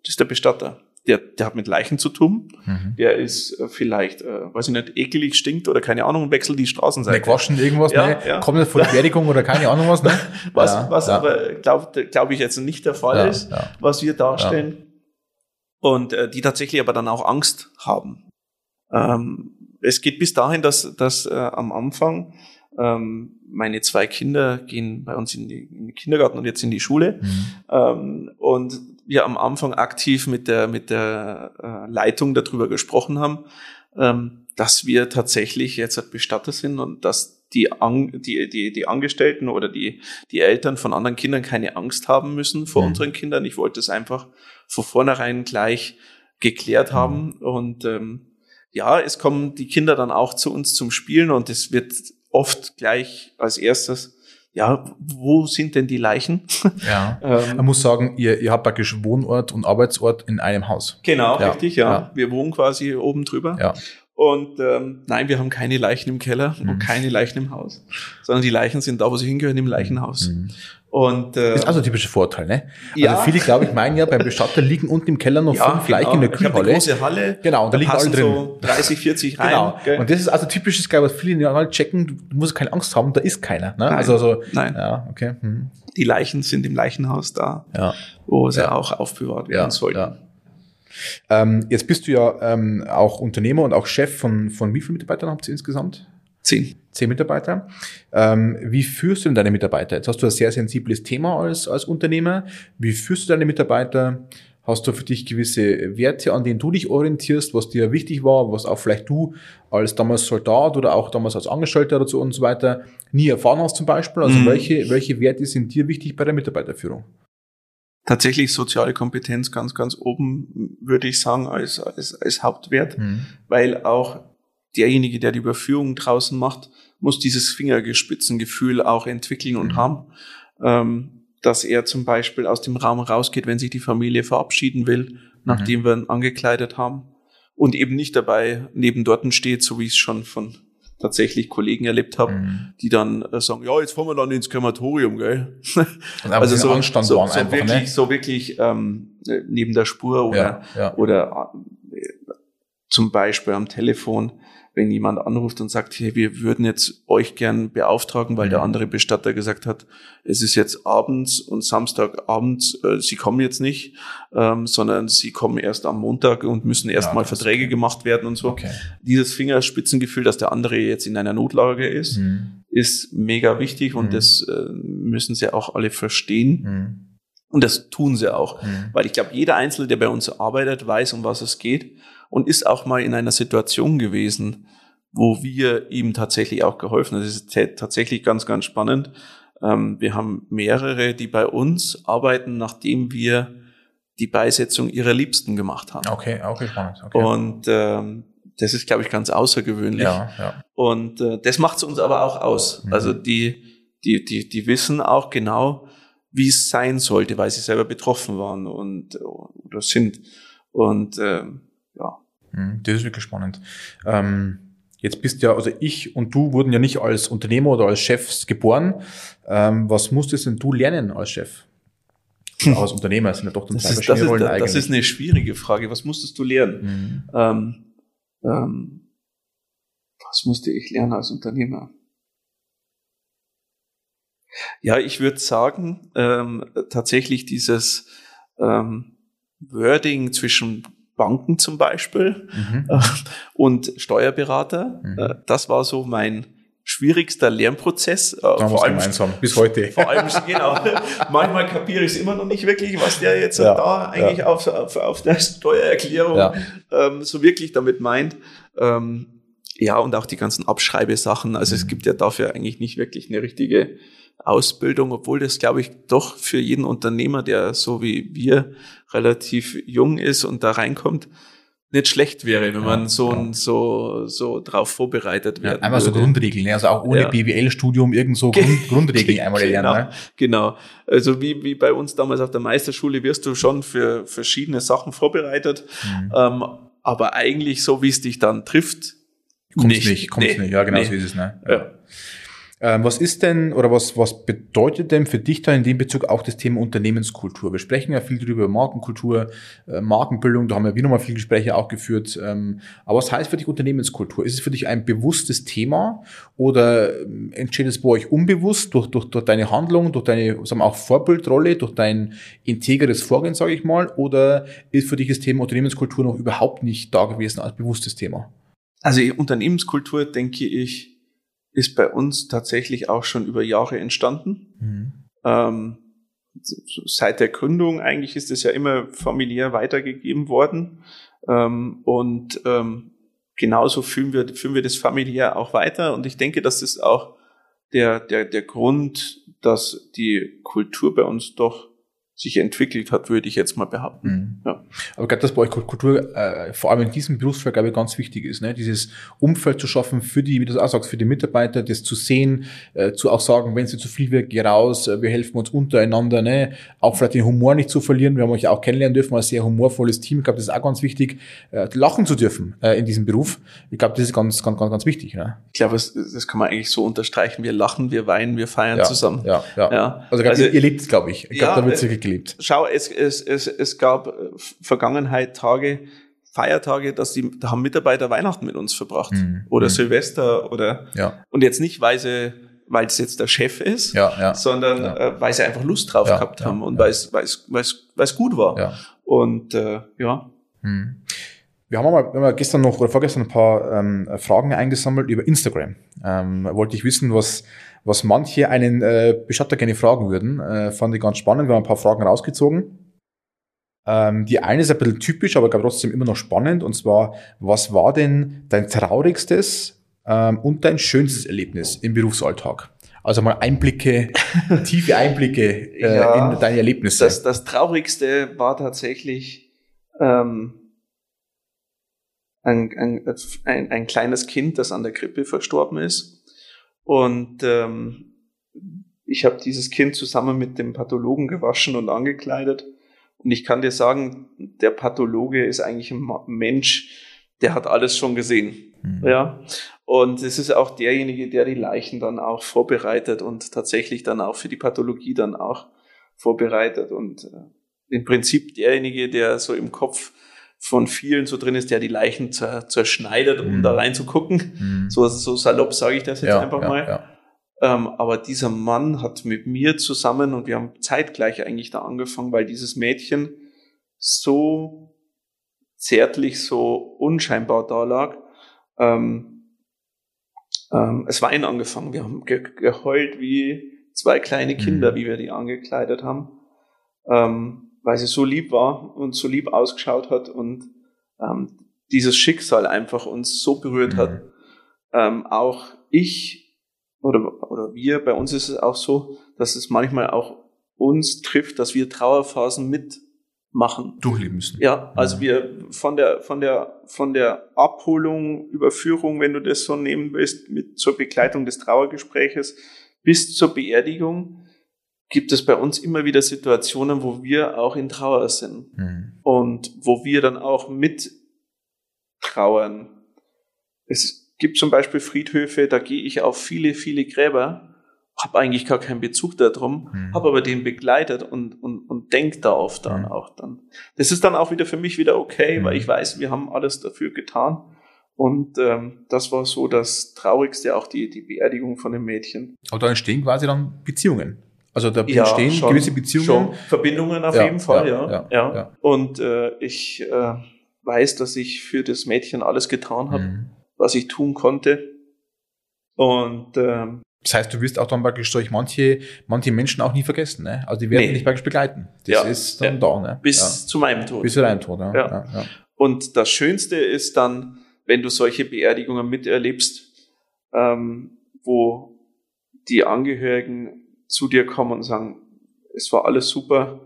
das ist der Bestatter der, der hat mit Leichen zu tun. Mhm. Der ist äh, vielleicht, äh, weiß ich nicht, ekelig, stinkt oder keine Ahnung, wechselt die Straßenseite. Wegwaschen, irgendwas, ja, ne? Ja. Kommt die Beerdigung oder keine Ahnung was, ne? Was, ja, was ja. aber, glaube glaub ich, jetzt nicht der Fall ist, was wir darstellen. Und äh, die tatsächlich aber dann auch Angst haben. Ähm, es geht bis dahin, dass, dass äh, am Anfang ähm, meine zwei Kinder gehen bei uns in, die, in den Kindergarten und jetzt in die Schule. Mhm. Ähm, und wir am Anfang aktiv mit der, mit der äh, Leitung darüber gesprochen haben, ähm, dass wir tatsächlich jetzt Bestatter sind und dass die, An die, die, die Angestellten oder die, die Eltern von anderen Kindern keine Angst haben müssen vor mhm. unseren Kindern. Ich wollte es einfach von vornherein gleich geklärt mhm. haben. Und ähm, ja, es kommen die Kinder dann auch zu uns zum Spielen und es wird oft gleich als erstes ja, wo sind denn die Leichen? Ja. ähm, Man muss sagen, ihr, ihr habt praktisch Wohnort und Arbeitsort in einem Haus. Genau, ja. richtig, ja. ja. Wir wohnen quasi oben drüber. Ja. Und ähm, nein, wir haben keine Leichen im Keller mhm. und keine Leichen im Haus, sondern die Leichen sind da, wo sie hingehören, im Leichenhaus. Mhm. Und, äh, das ist also ein typischer Vorteil, ne? Ja. Also viele, glaube ich, meinen ja, beim Bestatter liegen unten im Keller noch ja, fünf genau. Leichen in der Kühlhalle. eine große Halle. Genau, und da, da liegen alle drin. so 30, 40 rein. Genau. Gell? Und das ist also typisches, glaube ich, was viele halt checken, du musst keine Angst haben, da ist keiner. Ne? Nein, also, also, nein. Ja, okay. Hm. Die Leichen sind im Leichenhaus da, ja. wo sie ja. auch aufbewahrt werden sollten. Ja. Ähm, jetzt bist du ja ähm, auch Unternehmer und auch Chef von, von wie vielen Mitarbeitern habt ihr insgesamt? Zehn. Zehn Mitarbeiter. Ähm, wie führst du denn deine Mitarbeiter? Jetzt hast du ein sehr sensibles Thema als, als Unternehmer. Wie führst du deine Mitarbeiter? Hast du für dich gewisse Werte, an denen du dich orientierst, was dir wichtig war, was auch vielleicht du als damals Soldat oder auch damals als Angestellter dazu und so weiter nie erfahren hast zum Beispiel? Also mhm. welche, welche Werte sind dir wichtig bei der Mitarbeiterführung? tatsächlich soziale Kompetenz ganz, ganz oben, würde ich sagen, als, als, als Hauptwert, mhm. weil auch derjenige, der die Überführung draußen macht, muss dieses Fingergespitzengefühl auch entwickeln und mhm. haben, ähm, dass er zum Beispiel aus dem Raum rausgeht, wenn sich die Familie verabschieden will, nachdem mhm. wir ihn angekleidet haben und eben nicht dabei neben dorten steht, so wie es schon von tatsächlich Kollegen erlebt habe, mhm. die dann äh, sagen, ja, jetzt fahren wir dann ins Krematorium, gell? also so, so, so einfach, wirklich, ne? so wirklich ähm, neben der Spur oder, ja, ja. oder äh, zum Beispiel am Telefon wenn jemand anruft und sagt, hey, wir würden jetzt euch gern beauftragen, weil mhm. der andere Bestatter gesagt hat, es ist jetzt abends und Samstagabend, äh, sie kommen jetzt nicht, ähm, sondern sie kommen erst am Montag und müssen erstmal ja, Verträge okay. gemacht werden und so. Okay. Dieses Fingerspitzengefühl, dass der andere jetzt in einer Notlage ist, mhm. ist mega wichtig und mhm. das äh, müssen sie auch alle verstehen. Mhm. Und das tun sie auch, mhm. weil ich glaube, jeder Einzelne, der bei uns arbeitet, weiß, um was es geht und ist auch mal in einer Situation gewesen, wo wir ihm tatsächlich auch geholfen haben. Das ist tatsächlich ganz, ganz spannend. Ähm, wir haben mehrere, die bei uns arbeiten, nachdem wir die Beisetzung ihrer Liebsten gemacht haben. Okay, okay, spannend. Okay. Und ähm, das ist, glaube ich, ganz außergewöhnlich. Ja, ja. Und äh, das macht es uns aber auch aus. Mhm. Also die, die, die, die wissen auch genau, wie es sein sollte, weil sie selber betroffen waren und oder sind. Und ähm, ja. Mhm, Das ist wirklich spannend. Ähm, jetzt bist ja, also ich und du wurden ja nicht als Unternehmer oder als Chefs geboren. Ähm, was musstest denn du lernen als Chef? Oder als Unternehmer das sind ja doch dann Das zwei ist, das, verschiedene ist, Rollen das eigentlich. ist eine schwierige Frage. Was musstest du lernen? Mhm. Ähm, ähm, was musste ich lernen als Unternehmer? Ja, ich würde sagen, ähm, tatsächlich dieses ähm, Wording zwischen Banken zum Beispiel Mhm. äh, und Steuerberater, Mhm. äh, das war so mein schwierigster Lernprozess. Äh, Da vor, allem, gemeinsam, bis heute. vor allem, genau, manchmal kapiere ich es immer noch nicht wirklich, was der jetzt Ja, da eigentlich auf, auf, auf der Steuererklärung Ja. ähm, so wirklich damit meint. Ähm, ja, und auch die ganzen Abschreibesachen. Also Mhm. es gibt ja dafür eigentlich nicht wirklich eine richtige Ausbildung, obwohl das, glaube ich, doch für jeden Unternehmer, der so wie wir relativ jung ist und da reinkommt, nicht schlecht wäre, wenn man so, ja. so, so drauf vorbereitet Ja, werden einmal so würde. Grundregeln, ne? also auch ohne Ja. BWL-Studium irgend so Grund, Grundregeln einmal genau, lernen. Ne? Genau. Also wie, wie bei uns damals auf der Meisterschule wirst du schon für verschiedene Sachen vorbereitet. Mhm. Ähm, aber eigentlich so, wie es dich dann trifft, Kommt's nicht, kommt's Nee, nicht. Ja, genau nee. so ist es. Ne? Ja. Ähm, was ist denn oder was, was bedeutet denn für dich da in dem Bezug auch das Thema Unternehmenskultur? Wir sprechen ja viel darüber, Markenkultur, äh, Markenbildung, da haben wir wieder mal viele Gespräche auch geführt. Ähm, aber was heißt für dich Unternehmenskultur? Ist es für dich ein bewusstes Thema oder ähm, entsteht es bei euch unbewusst durch, durch, durch deine Handlung, durch deine sagen wir auch Vorbildrolle, durch dein integres Vorgehen, sage ich mal, oder ist für dich das Thema Unternehmenskultur noch überhaupt nicht da gewesen als bewusstes Thema? Also Unternehmenskultur, denke ich, ist bei uns tatsächlich auch schon über Jahre entstanden. Ähm, seit der Gründung eigentlich ist es ja immer familiär weitergegeben worden. Ähm, und ähm, genauso führen wir, führen wir das familiär auch weiter. Und ich denke, das auch der, der, der Grund, dass die Kultur bei uns doch sich entwickelt hat, würde ich jetzt mal behaupten. Mhm. Ja. Aber ich glaube, dass bei euch Kultur äh, vor allem in diesem Berufsfeld, glaube ich, ganz wichtig ist, ne? dieses Umfeld zu schaffen für die, wie du auch sagst, für die Mitarbeiter, das zu sehen, äh, zu auch sagen, wenn sie zu viel wird, geh raus, äh, wir helfen uns untereinander, ne? auch vielleicht den Humor nicht zu verlieren. Wir haben euch auch kennenlernen dürfen als sehr humorvolles Team. Ich glaube, das ist auch ganz wichtig, äh, lachen zu dürfen äh, in diesem Beruf. Ich glaube, das ist ganz, ganz, ganz, ganz wichtig. Ne? Ich glaube, das, das kann man eigentlich so unterstreichen. Wir lachen, wir weinen, wir feiern Ja, zusammen. Ja, ja. Ja. Also, glaub, Also- ihr, ihr lebt es, glaube ich. Ich glaube, Ja, da wird äh, gelebt. Schau, es, es, es, es gab äh, Vergangenheit Tage, Feiertage, dass die, da haben Mitarbeiter Weihnachten mit uns verbracht. Mhm. Oder Mhm. Silvester oder, Ja, und jetzt nicht, weil sie, weil es jetzt der Chef ist, ja, ja. sondern äh, weil sie einfach Lust drauf gehabt haben und weil es, weil es, weil gut war. Und äh, ja, Hm. Wir haben, mal, wir haben gestern noch oder vorgestern ein paar ähm, Fragen eingesammelt über Instagram. Ähm, wollte ich wissen, was, was manche einen äh, Bestatter gerne fragen würden. Äh, fand ich ganz spannend. Wir haben ein paar Fragen rausgezogen. Ähm, die eine ist ein bisschen typisch, aber trotzdem immer noch spannend. Und zwar, was war denn dein traurigstes ähm, und dein schönstes Erlebnis im Berufsalltag? Also mal Einblicke, tiefe Einblicke äh, Ja. in deine Erlebnisse. das, das Traurigste war tatsächlich ähm, ein, ein, ein, ein kleines Kind, das an der Grippe verstorben ist. Und ähm, ich habe dieses Kind zusammen mit dem Pathologen gewaschen und angekleidet. Und ich kann dir sagen, der Pathologe ist eigentlich ein Mensch, der hat alles schon gesehen. Hm. Ja. Und es ist auch derjenige, der die Leichen dann auch vorbereitet und tatsächlich dann auch für die Pathologie dann auch vorbereitet und äh, im Prinzip derjenige, der so im Kopf von vielen so drin ist, der die Leichen zer zerschneidet, um Mhm. da reinzugucken. Hm. So, so salopp sage ich das jetzt ja, einfach ja, mal. Ja. Ähm, aber dieser Mann hat mit mir zusammen und wir haben zeitgleich eigentlich da angefangen, weil dieses Mädchen so zärtlich, so unscheinbar da lag. Ähm, ähm, es war ein angefangen. Wir haben ge geheult wie zwei kleine Kinder, Mhm. wie wir die angekleidet haben, ähm, weil sie so lieb war und so lieb ausgeschaut hat und ähm, dieses Schicksal einfach uns so berührt hat. Mhm. ähm, auch ich oder, oder wir, bei uns ist es auch so, dass es manchmal auch uns trifft, dass wir Trauerphasen mitmachen. Durchleben müssen. Ja, also wir von der, von der, von der Abholung, Überführung, wenn du das so nehmen willst, mit zur Begleitung des Trauergespräches bis zur Beerdigung, gibt es bei uns immer wieder Situationen, wo wir auch in Trauer sind Mhm. und wo wir dann auch mit trauern. Es gibt zum Beispiel Friedhöfe, da gehe ich auf viele, viele Gräber, habe eigentlich gar keinen Bezug darum, Mhm. habe aber den begleitet und, und, und denk da oft dann Mhm. auch dann. Das ist dann auch wieder für mich wieder okay, Mhm. weil ich weiß, wir haben alles dafür getan. Und ähm, das war so das Traurigste, auch die, die Beerdigung von dem Mädchen. Aber da entstehen quasi dann Beziehungen. Also da Ja, entstehen schon, gewisse Beziehungen. Schon. Verbindungen auf Ja, jeden Fall, ja, ja. ja, ja, ja. Und äh, ich äh, weiß, dass ich für das Mädchen alles getan habe, Mhm. was ich tun konnte. Und ähm, Das heißt, du wirst auch dann praktisch durch manche, manche Menschen auch nie vergessen. Ne? Also die werden Nee. dich praktisch begleiten. Das Ja, ist dann ja. da. Ne? bis ja. zu meinem Tod. bis zu deinem Tod. Ja. Ja. Ja. Ja. Und das Schönste ist dann, wenn du solche Beerdigungen miterlebst, ähm, wo die Angehörigen zu dir kommen und sagen, es war alles super,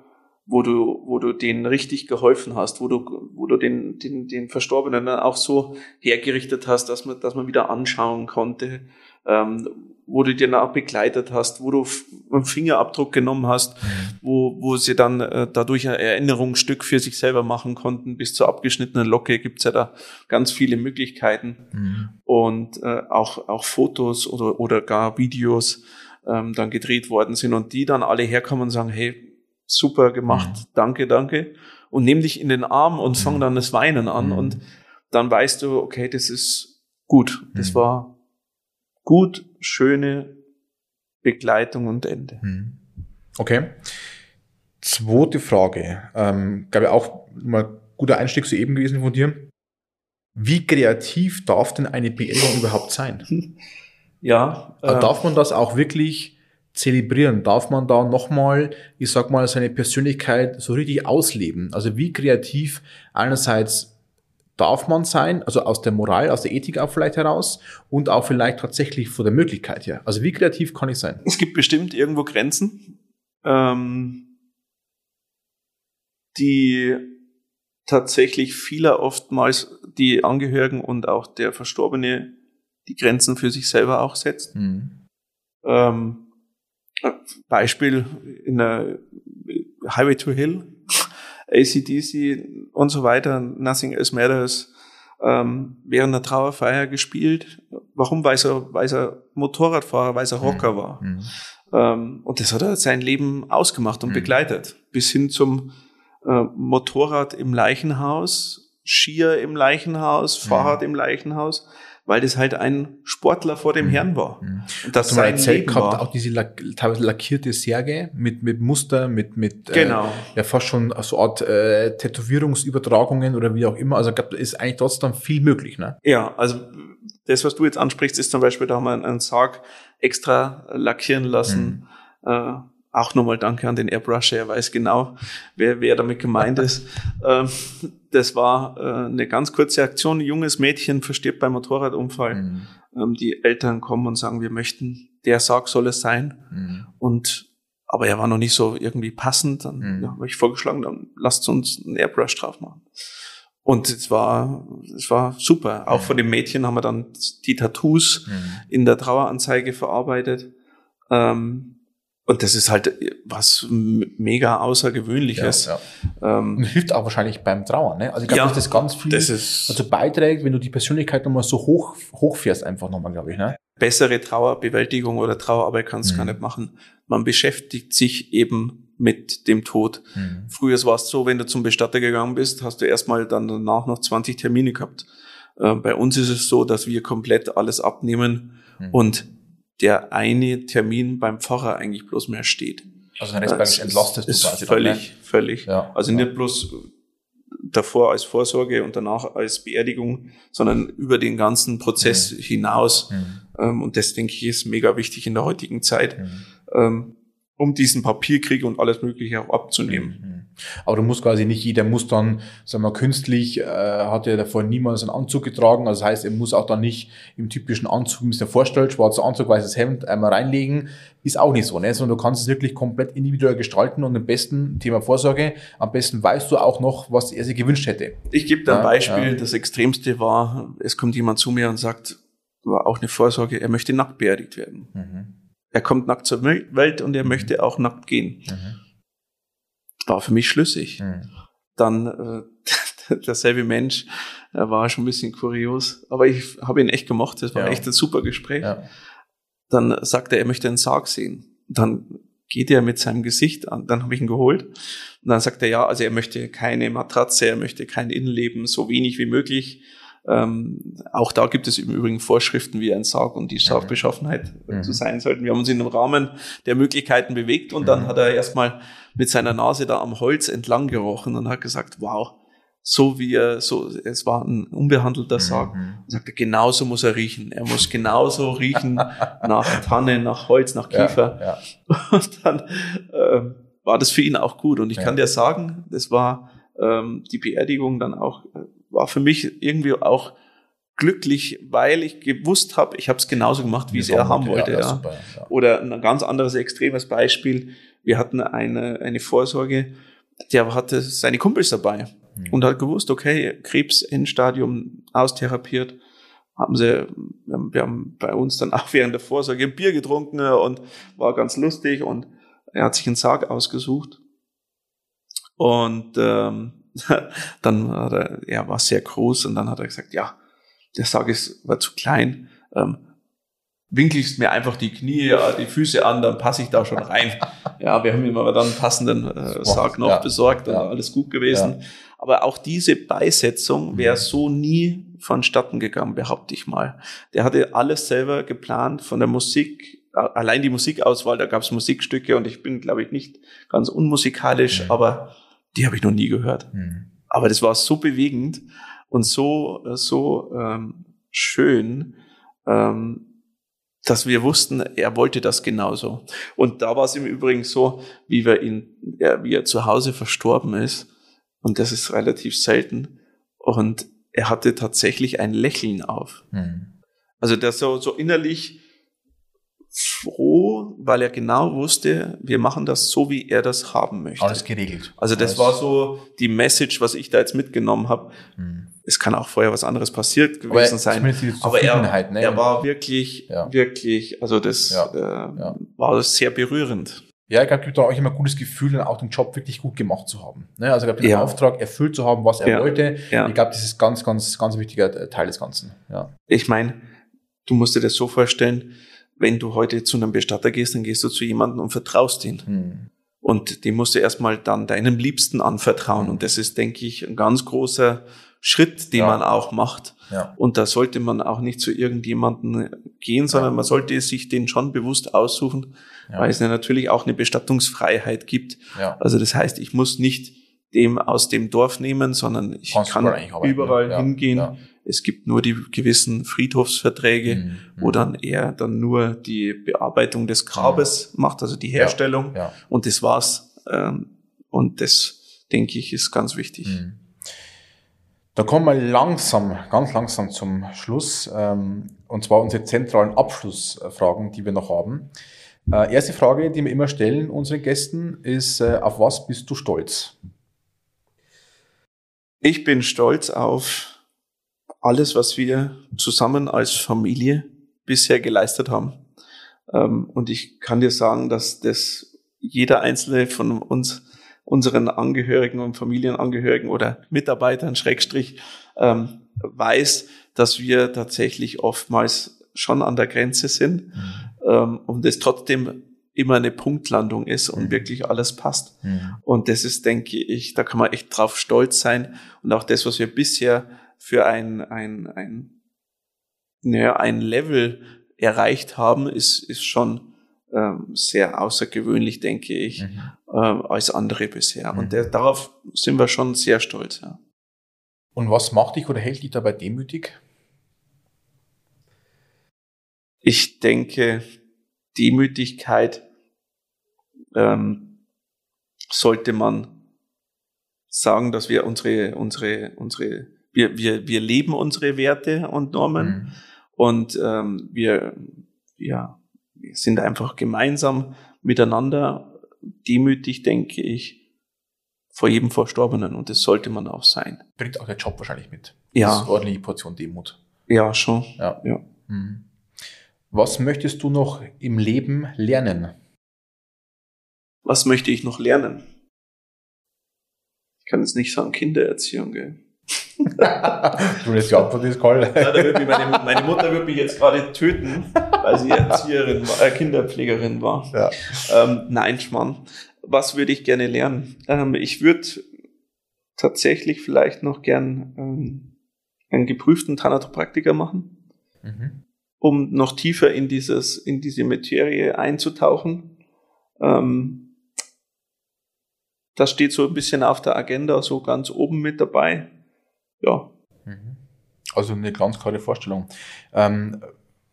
wo du, wo du denen richtig geholfen hast, wo du, wo du den, den, den Verstorbenen dann auch so hergerichtet hast, dass man, dass man wieder anschauen konnte, ähm, wo du den auch begleitet hast, wo du einen Fingerabdruck genommen hast, Mhm. wo, wo sie dann äh, dadurch ein Erinnerungsstück für sich selber machen konnten. Bis zur abgeschnittenen Locke gibt's ja da ganz viele Möglichkeiten Mhm. und äh, auch, auch Fotos oder, oder gar Videos ähm, dann gedreht worden sind und die dann alle herkommen und sagen, hey, super gemacht, Mhm. danke, danke und nehmen dich in den Arm und Mhm. fangen dann das Weinen an Mhm. und dann weißt du, okay, das ist gut, das Mhm. war gut, schöne Begleitung und Ende. Mhm. Okay. Zweite Frage. Ähm, glaube ich auch mal guter Einstieg soeben gewesen von dir. Wie kreativ darf denn eine Beerdigung überhaupt sein? Ja, äh, Darf man das auch wirklich zelebrieren? Darf man da nochmal, ich sag mal, seine Persönlichkeit so richtig ausleben? Also wie kreativ einerseits darf man sein, also aus der Moral, aus der Ethik auch vielleicht heraus und auch vielleicht tatsächlich von der Möglichkeit her. Also wie kreativ kann ich sein? es gibt bestimmt irgendwo Grenzen, ähm, die tatsächlich vieler oftmals die Angehörigen und auch der Verstorbene die Grenzen für sich selber auch setzt. Ähm, Beispiel in der Highway to Hill, ACDC und so weiter, Nothing Else Matters, ähm, während der Trauerfeier gespielt. Warum? Weil er, weil er Motorradfahrer, weil er Rocker war. Mhm. Ähm, und das hat er sein Leben ausgemacht und Mhm. begleitet. Bis hin zum äh, Motorrad im Leichenhaus, Skier im Leichenhaus, Fahrrad im Leichenhaus, weil das halt ein Sportler vor dem Mhm. Herrn war. Mhm. Und das sein Leben gehabt, war. auch diese lack, teilweise lackierte Särge mit, mit Muster, mit, mit Genau. äh, ja fast schon so Art äh, Tätowierungsübertragungen oder wie auch immer. Also da ist eigentlich trotzdem viel möglich, ne? Ja, also das, was du jetzt ansprichst, ist zum Beispiel, da haben wir einen Sarg extra lackieren lassen. Äh, auch nochmal danke an den Airbrush, er weiß genau, wer, wer damit gemeint ist. Ähm, das war äh, eine ganz kurze Aktion. Ein junges Mädchen verstirbt beim Motorradunfall. Mhm. Ähm, die Eltern kommen und sagen, wir möchten, der Sarg soll es sein. Mhm. Und aber er war noch nicht so irgendwie passend. Dann Mhm. ja, habe ich vorgeschlagen, dann lasst uns einen Airbrush drauf machen. Und es war, es war super. Auch Mhm. von dem Mädchen haben wir dann die Tattoos Mhm. in der Traueranzeige verarbeitet. Ähm, und das ist halt was m- mega Außergewöhnliches. Ja, ja. Und Ähm, hilft auch wahrscheinlich beim Trauern, ne? Also ich glaube, Ja, dass das ganz viel das also beiträgt, wenn du die Persönlichkeit nochmal so hoch hochfährst, einfach nochmal, glaube ich, ne? bessere Trauerbewältigung oder Trauerarbeit kannst du Mhm. gar nicht machen. Man beschäftigt sich eben mit dem Tod. Mhm. Früher war es so, wenn du zum Bestatter gegangen bist, hast du erstmal dann danach noch 20 Termine gehabt. Äh, bei uns ist es so, dass wir komplett alles abnehmen Mhm. und der eine Termin beim Pfarrer eigentlich bloß mehr steht. Also den Rest praktisch entlastest ist du quasi. völlig, Dann, völlig. ja. Also ja. nicht bloß davor als Vorsorge und danach als Beerdigung, sondern über den ganzen Prozess hinaus. Mhm. Ähm, und das denke ich ist mega wichtig in der heutigen Zeit, Mhm. Um diesen Papierkrieg und alles Mögliche auch abzunehmen. Mhm. Aber du musst quasi nicht, jeder muss dann, sagen wir künstlich, äh, hat ja davor niemals einen Anzug getragen. Also das heißt, er muss auch dann nicht im typischen Anzug, wie man sich vorstellt, schwarzer Anzug, weißes Hemd einmal reinlegen. Ist auch nicht so, ne? Sondern du kannst es wirklich komplett individuell gestalten und am besten, Thema Vorsorge, am besten weißt du auch noch, was er sich gewünscht hätte. Ich gebe da ein Beispiel. Ja. Das Extremste war, es kommt jemand zu mir und sagt, war auch eine Vorsorge, er möchte nackt beerdigt werden. Mhm. Er kommt nackt zur Welt und er mhm. möchte auch nackt gehen. Mhm. War für mich schlüssig. Mhm. Dann äh, derselbe Mensch, er war schon ein bisschen kurios, aber ich habe ihn echt gemocht. Das war ja. echt ein super Gespräch. Ja. Dann sagt er, er möchte einen Sarg sehen. Dann geht er mit seinem Gesicht an. Dann habe ich ihn geholt. Und dann sagt er, ja, also er möchte keine Matratze, er möchte kein Innenleben, so wenig wie möglich. Ähm, auch da gibt es im Übrigen Vorschriften, wie ein Sarg und die Sargbeschaffenheit mhm. zu sein sollten. Wir haben uns in dem Rahmen der Möglichkeiten bewegt und dann mhm. hat er erstmal mit seiner Nase da am Holz entlang gerochen und hat gesagt, wow, so wie er, so, es war ein unbehandelter mhm. Sarg. Mhm. Und sagte, genauso muss er riechen. Er muss genauso riechen nach Tanne, nach Holz, nach Kiefer. Ja, ja. Und dann äh, war das für ihn auch gut. Und ich ja. kann dir sagen, das war ähm, die Beerdigung dann auch äh, war für mich irgendwie auch glücklich, weil ich gewusst habe, ich habe es genauso gemacht, wie es er haben wollte. Ja, ja. Super, ja. Oder ein ganz anderes extremes Beispiel. Wir hatten eine, eine Vorsorge, der hatte seine Kumpels dabei mhm. und hat gewusst, okay, Krebs Endstadium austherapiert. Haben sie, wir haben bei uns dann auch während der Vorsorge ein Bier getrunken und war ganz lustig und er hat sich einen Sarg ausgesucht. Und ähm, dann hat er, er war sehr groß und dann hat er gesagt, ja, der Sarg ist, war zu klein, ähm, winkelst mir einfach die Knie, die Füße an, dann passe ich da schon rein. ja, wir haben ihm aber dann einen passenden äh, Sarg noch ja. besorgt, dann ja. alles gut gewesen. Ja. Aber auch diese Beisetzung wäre mhm. so nie vonstatten gegangen, behaupte ich mal. Der hatte alles selber geplant von der Musik, allein die Musikauswahl, da gab es Musikstücke und ich bin, glaube ich, nicht ganz unmusikalisch, mhm. aber die habe ich noch nie gehört. Mhm. Aber das war so bewegend und so, so ähm, schön, ähm, dass wir wussten, er wollte das genauso. Und da war es im Übrigen so, wie wir ihn, er, wie er zu Hause verstorben ist, und das ist relativ selten, und er hatte tatsächlich ein Lächeln auf. Mhm. Also der so, so innerlich froh, weil er genau wusste, wir machen das so, wie er das haben möchte. Alles geregelt. Also das Alles. war so die Message, was ich da jetzt mitgenommen habe. Hm. Es kann auch vorher was anderes passiert gewesen sein. Aber er, ne? er war wirklich, ja. wirklich, also das ja. Äh, ja. war sehr berührend. Ja, ich glaube, gibt auch immer ein gutes Gefühl, dann auch den Job wirklich gut gemacht zu haben. Ne? Also ich glaube, den ja. Auftrag erfüllt zu haben, was er wollte. Ja. Ich glaube, das ist ganz, ganz, ganz wichtiger Teil des Ganzen. Ja. Ich meine, du musst dir das so vorstellen, wenn du heute zu einem Bestatter gehst, dann gehst du zu jemandem und vertraust ihn. Hm. Und dem musst du erstmal dann deinem Liebsten anvertrauen. Hm. Und das ist, denke ich, ein ganz großer Schritt, den ja. man auch macht. Ja. Und da sollte man auch nicht zu irgendjemanden gehen, sondern ja. man sollte sich den schon bewusst aussuchen, weil es ja natürlich auch eine Bestattungsfreiheit gibt. Also das heißt, ich muss nicht dem aus dem Dorf nehmen, sondern ich Kannst kann überall hingehen es gibt nur die gewissen Friedhofsverträge, mhm. wo mhm. dann er dann nur die Bearbeitung des Grabes ja. macht, also die Herstellung. Ja. Ja. Und das war's. Ähm, und das, denke ich, ist ganz wichtig. Mhm. Da kommen wir langsam, ganz langsam zum Schluss. Ähm, und zwar unsere zentralen Abschlussfragen, die wir noch haben. Äh, erste Frage, die wir immer stellen unseren Gästen, ist, äh, auf was bist du stolz? Ich bin stolz auf alles, was wir zusammen als Familie bisher geleistet haben. Ähm, und ich kann dir sagen, dass das jeder einzelne von uns, unseren Angehörigen und Familienangehörigen oder Mitarbeitern, Schrägstrich, ähm, weiß, dass wir tatsächlich oftmals schon an der Grenze sind mhm. Ähm, und es trotzdem immer eine Punktlandung ist und mhm. wirklich alles passt. Mhm. Und das ist, denke ich, da kann man echt drauf stolz sein. Und auch das, was wir bisher für ein, ein, ein, naja, ein Level erreicht haben, ist, ist schon ähm, sehr außergewöhnlich, denke ich, mhm. ähm, als andere bisher. Mhm. Und der, darauf sind wir schon sehr stolz. Ja. Und was macht dich oder hält dich dabei demütig? Ich denke, Demütigkeit ähm, sollte man sagen, dass wir unsere, unsere, unsere, wir, wir, wir leben unsere Werte und Normen mhm. und ähm, wir, ja, wir sind einfach gemeinsam miteinander demütig, denke ich, vor jedem Verstorbenen und das sollte man auch sein. Bringt auch der Job wahrscheinlich mit. Ja. Das ist eine ordentliche Portion Demut. Ja, schon. Ja. ja. Mhm. Was möchtest du noch im Leben lernen? Was möchte ich noch lernen? Ich kann jetzt nicht sagen Kindererziehung, gell? Du lässt die Antwort ist Karl. Ja, meine, meine, Mutter wird mich jetzt gerade töten, weil sie Erzieherin, äh, Kinderpflegerin war. Ja. Ähm, nein, Schmarrn. Was würde ich gerne lernen? Ähm, ich würde tatsächlich vielleicht noch gern ähm, einen geprüften Thanatopraktiker machen, mhm. um noch tiefer in dieses, in diese Materie einzutauchen. Ähm, das steht so ein bisschen auf der Agenda, so ganz oben mit dabei. Ja. Mhm. Also eine ganz klare Vorstellung. Ähm,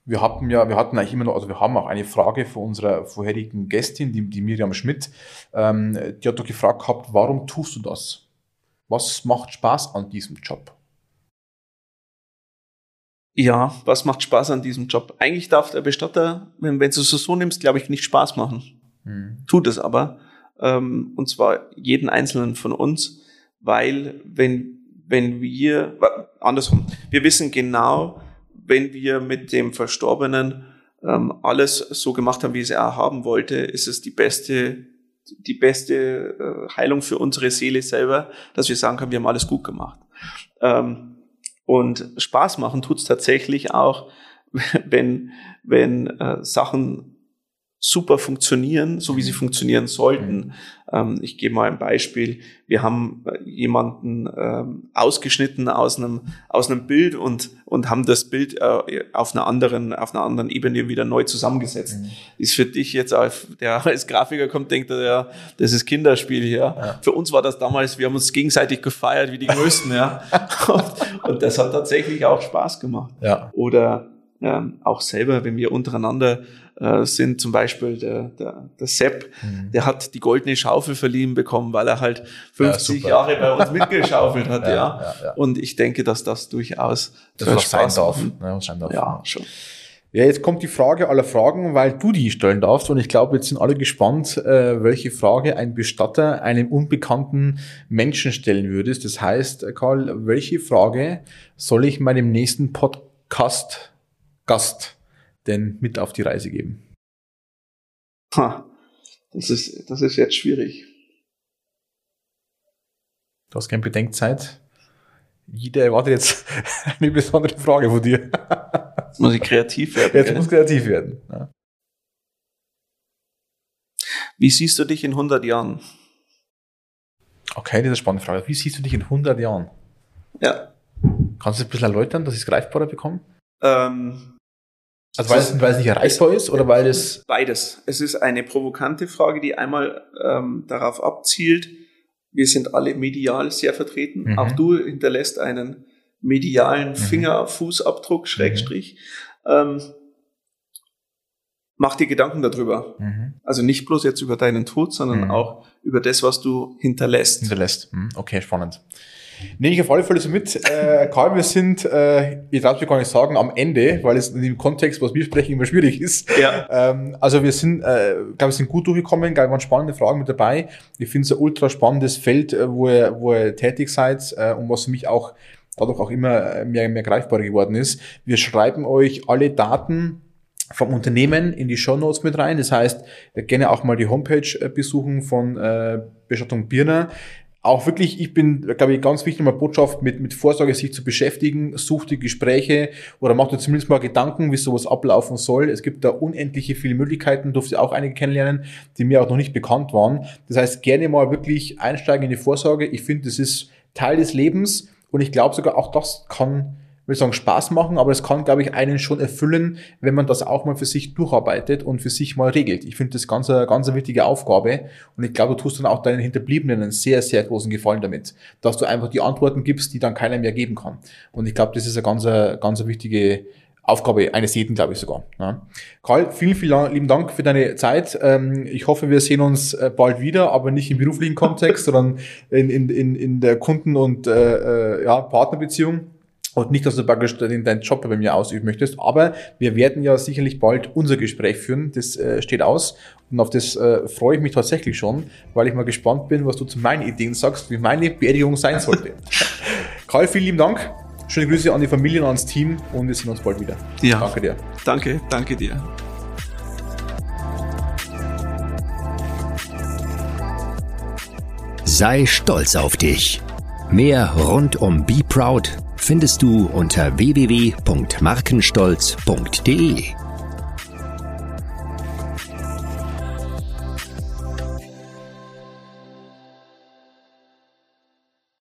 wir hatten ja, wir hatten eigentlich immer noch, also wir haben auch eine Frage von unserer vorherigen Gästin, die, die Miriam Schmidt, ähm, die hat doch gefragt gehabt, warum tust du das? Was macht Spaß an diesem Job? Ja, was macht Spaß an diesem Job? Eigentlich darf der Bestatter, wenn, wenn du es so nimmst, glaube ich, nicht Spaß machen. Hm. Tut es aber. Ähm, und zwar jeden einzelnen von uns, weil wenn, wenn wir, andersrum, wir wissen genau, wenn wir mit dem Verstorbenen ähm, alles so gemacht haben, wie es er haben wollte, ist es die beste, die beste äh, Heilung für unsere Seele selber, dass wir sagen können, wir haben alles gut gemacht. Ähm, und Spaß machen tut's tatsächlich auch, wenn, wenn äh, Sachen super funktionieren, so wie sie mhm. funktionieren sollten. Mhm. Ähm, ich gebe mal ein Beispiel. Wir haben äh, jemanden ähm, ausgeschnitten aus einem, aus einem Bild und, und haben das Bild äh, auf einer anderen, auf einer anderen Ebene wieder neu zusammengesetzt. Mhm. Ist für dich jetzt, als, der als Grafiker kommt, denkt er, ja, das ist Kinderspiel hier. Ja. Für uns war das damals, wir haben uns gegenseitig gefeiert wie die Größten, ja. Und, und das hat tatsächlich auch Spaß gemacht. Ja. Oder ähm, auch selber, wenn wir untereinander äh, sind zum Beispiel der, der, der Sepp, mhm. der hat die goldene Schaufel verliehen bekommen, weil er halt 50 ja, Jahre bei uns mitgeschaufelt hat, ja, ja. ja, Und ich denke, dass das durchaus das was Spaß sein darf. Ja, sein darf. Ja, schon. Ja, jetzt kommt die Frage aller Fragen, weil du die stellen darfst und ich glaube, jetzt sind alle gespannt, äh, welche Frage ein Bestatter einem unbekannten Menschen stellen würdest. Das heißt, Karl, welche Frage soll ich meinem nächsten Podcast Gast denn mit auf die Reise geben? Ha, das ist, das ist jetzt schwierig. Du hast keine Bedenkzeit. Jeder erwartet jetzt eine besondere Frage von dir. Jetzt muss ich kreativ werden. Jetzt muss kreativ werden. Ja. Wie siehst du dich in 100 Jahren? Okay, das ist eine spannende Frage. Wie siehst du dich in 100 Jahren? Ja. Kannst du es ein bisschen erläutern, dass ich es greifbarer bekomme? Ähm, also weil es, weil es nicht erreichbar ist oder weil es. Beides. Es ist eine provokante Frage, die einmal ähm, darauf abzielt, wir sind alle medial sehr vertreten. Mhm. Auch du hinterlässt einen medialen mhm. Finger-Fußabdruck, mhm. Schrägstrich. Mhm. Ähm, mach dir Gedanken darüber. Mhm. Also nicht bloß jetzt über deinen Tod, sondern mhm. auch über das, was du hinterlässt. Hinterlässt. Okay, spannend. Nehme ich auf alle Fälle so mit. Äh, Karl, wir sind, äh, ich darf mir gar nicht sagen, am Ende, weil es in dem Kontext, was wir sprechen, immer schwierig ist. Ja. Ähm, also wir sind, äh, glaube wir sind gut durchgekommen, glaube waren spannende Fragen mit dabei. Ich finde es ein ultra spannendes Feld, äh, wo ihr, wo ihr tätig seid äh, und was für mich auch dadurch auch immer mehr, mehr greifbarer geworden ist. Wir schreiben euch alle Daten vom Unternehmen in die Show Notes mit rein. Das heißt, gerne auch mal die Homepage äh, besuchen von äh, Bestattung Birner auch wirklich, ich bin, glaube ich, ganz wichtig, mal Botschaft mit, mit Vorsorge sich zu beschäftigen, sucht die Gespräche oder macht dir zumindest mal Gedanken, wie sowas ablaufen soll. Es gibt da unendliche viele Möglichkeiten, durfte auch einige kennenlernen, die mir auch noch nicht bekannt waren. Das heißt, gerne mal wirklich einsteigen in die Vorsorge. Ich finde, das ist Teil des Lebens und ich glaube sogar auch das kann will sagen, Spaß machen, aber es kann, glaube ich, einen schon erfüllen, wenn man das auch mal für sich durcharbeitet und für sich mal regelt. Ich finde das ganz, ganz eine wichtige Aufgabe und ich glaube, du tust dann auch deinen Hinterbliebenen einen sehr, sehr großen Gefallen damit, dass du einfach die Antworten gibst, die dann keiner mehr geben kann. Und ich glaube, das ist eine ganz, ganz wichtige Aufgabe eines jeden, glaube ich sogar. Ja. Karl, vielen, vielen lieben Dank für deine Zeit. Ähm, ich hoffe, wir sehen uns äh, bald wieder, aber nicht im beruflichen Kontext, sondern in, in, in, der Kunden- und äh, äh ja, Partnerbeziehung. Und nicht, dass du praktisch deinen Job bei mir ausüben möchtest, aber wir werden ja sicherlich bald unser Gespräch führen. Das äh, steht aus und auf das äh, freue ich mich tatsächlich schon, weil ich mal gespannt bin, was du zu meinen Ideen sagst, wie meine Beerdigung sein sollte. Karl, vielen lieben Dank. Schöne Grüße an die Familie und ans Team und wir sehen uns bald wieder. Ja. Danke dir. Danke, danke dir. Sei stolz auf dich. Mehr rund um Be Proud findest du unter www.markenstolz.de.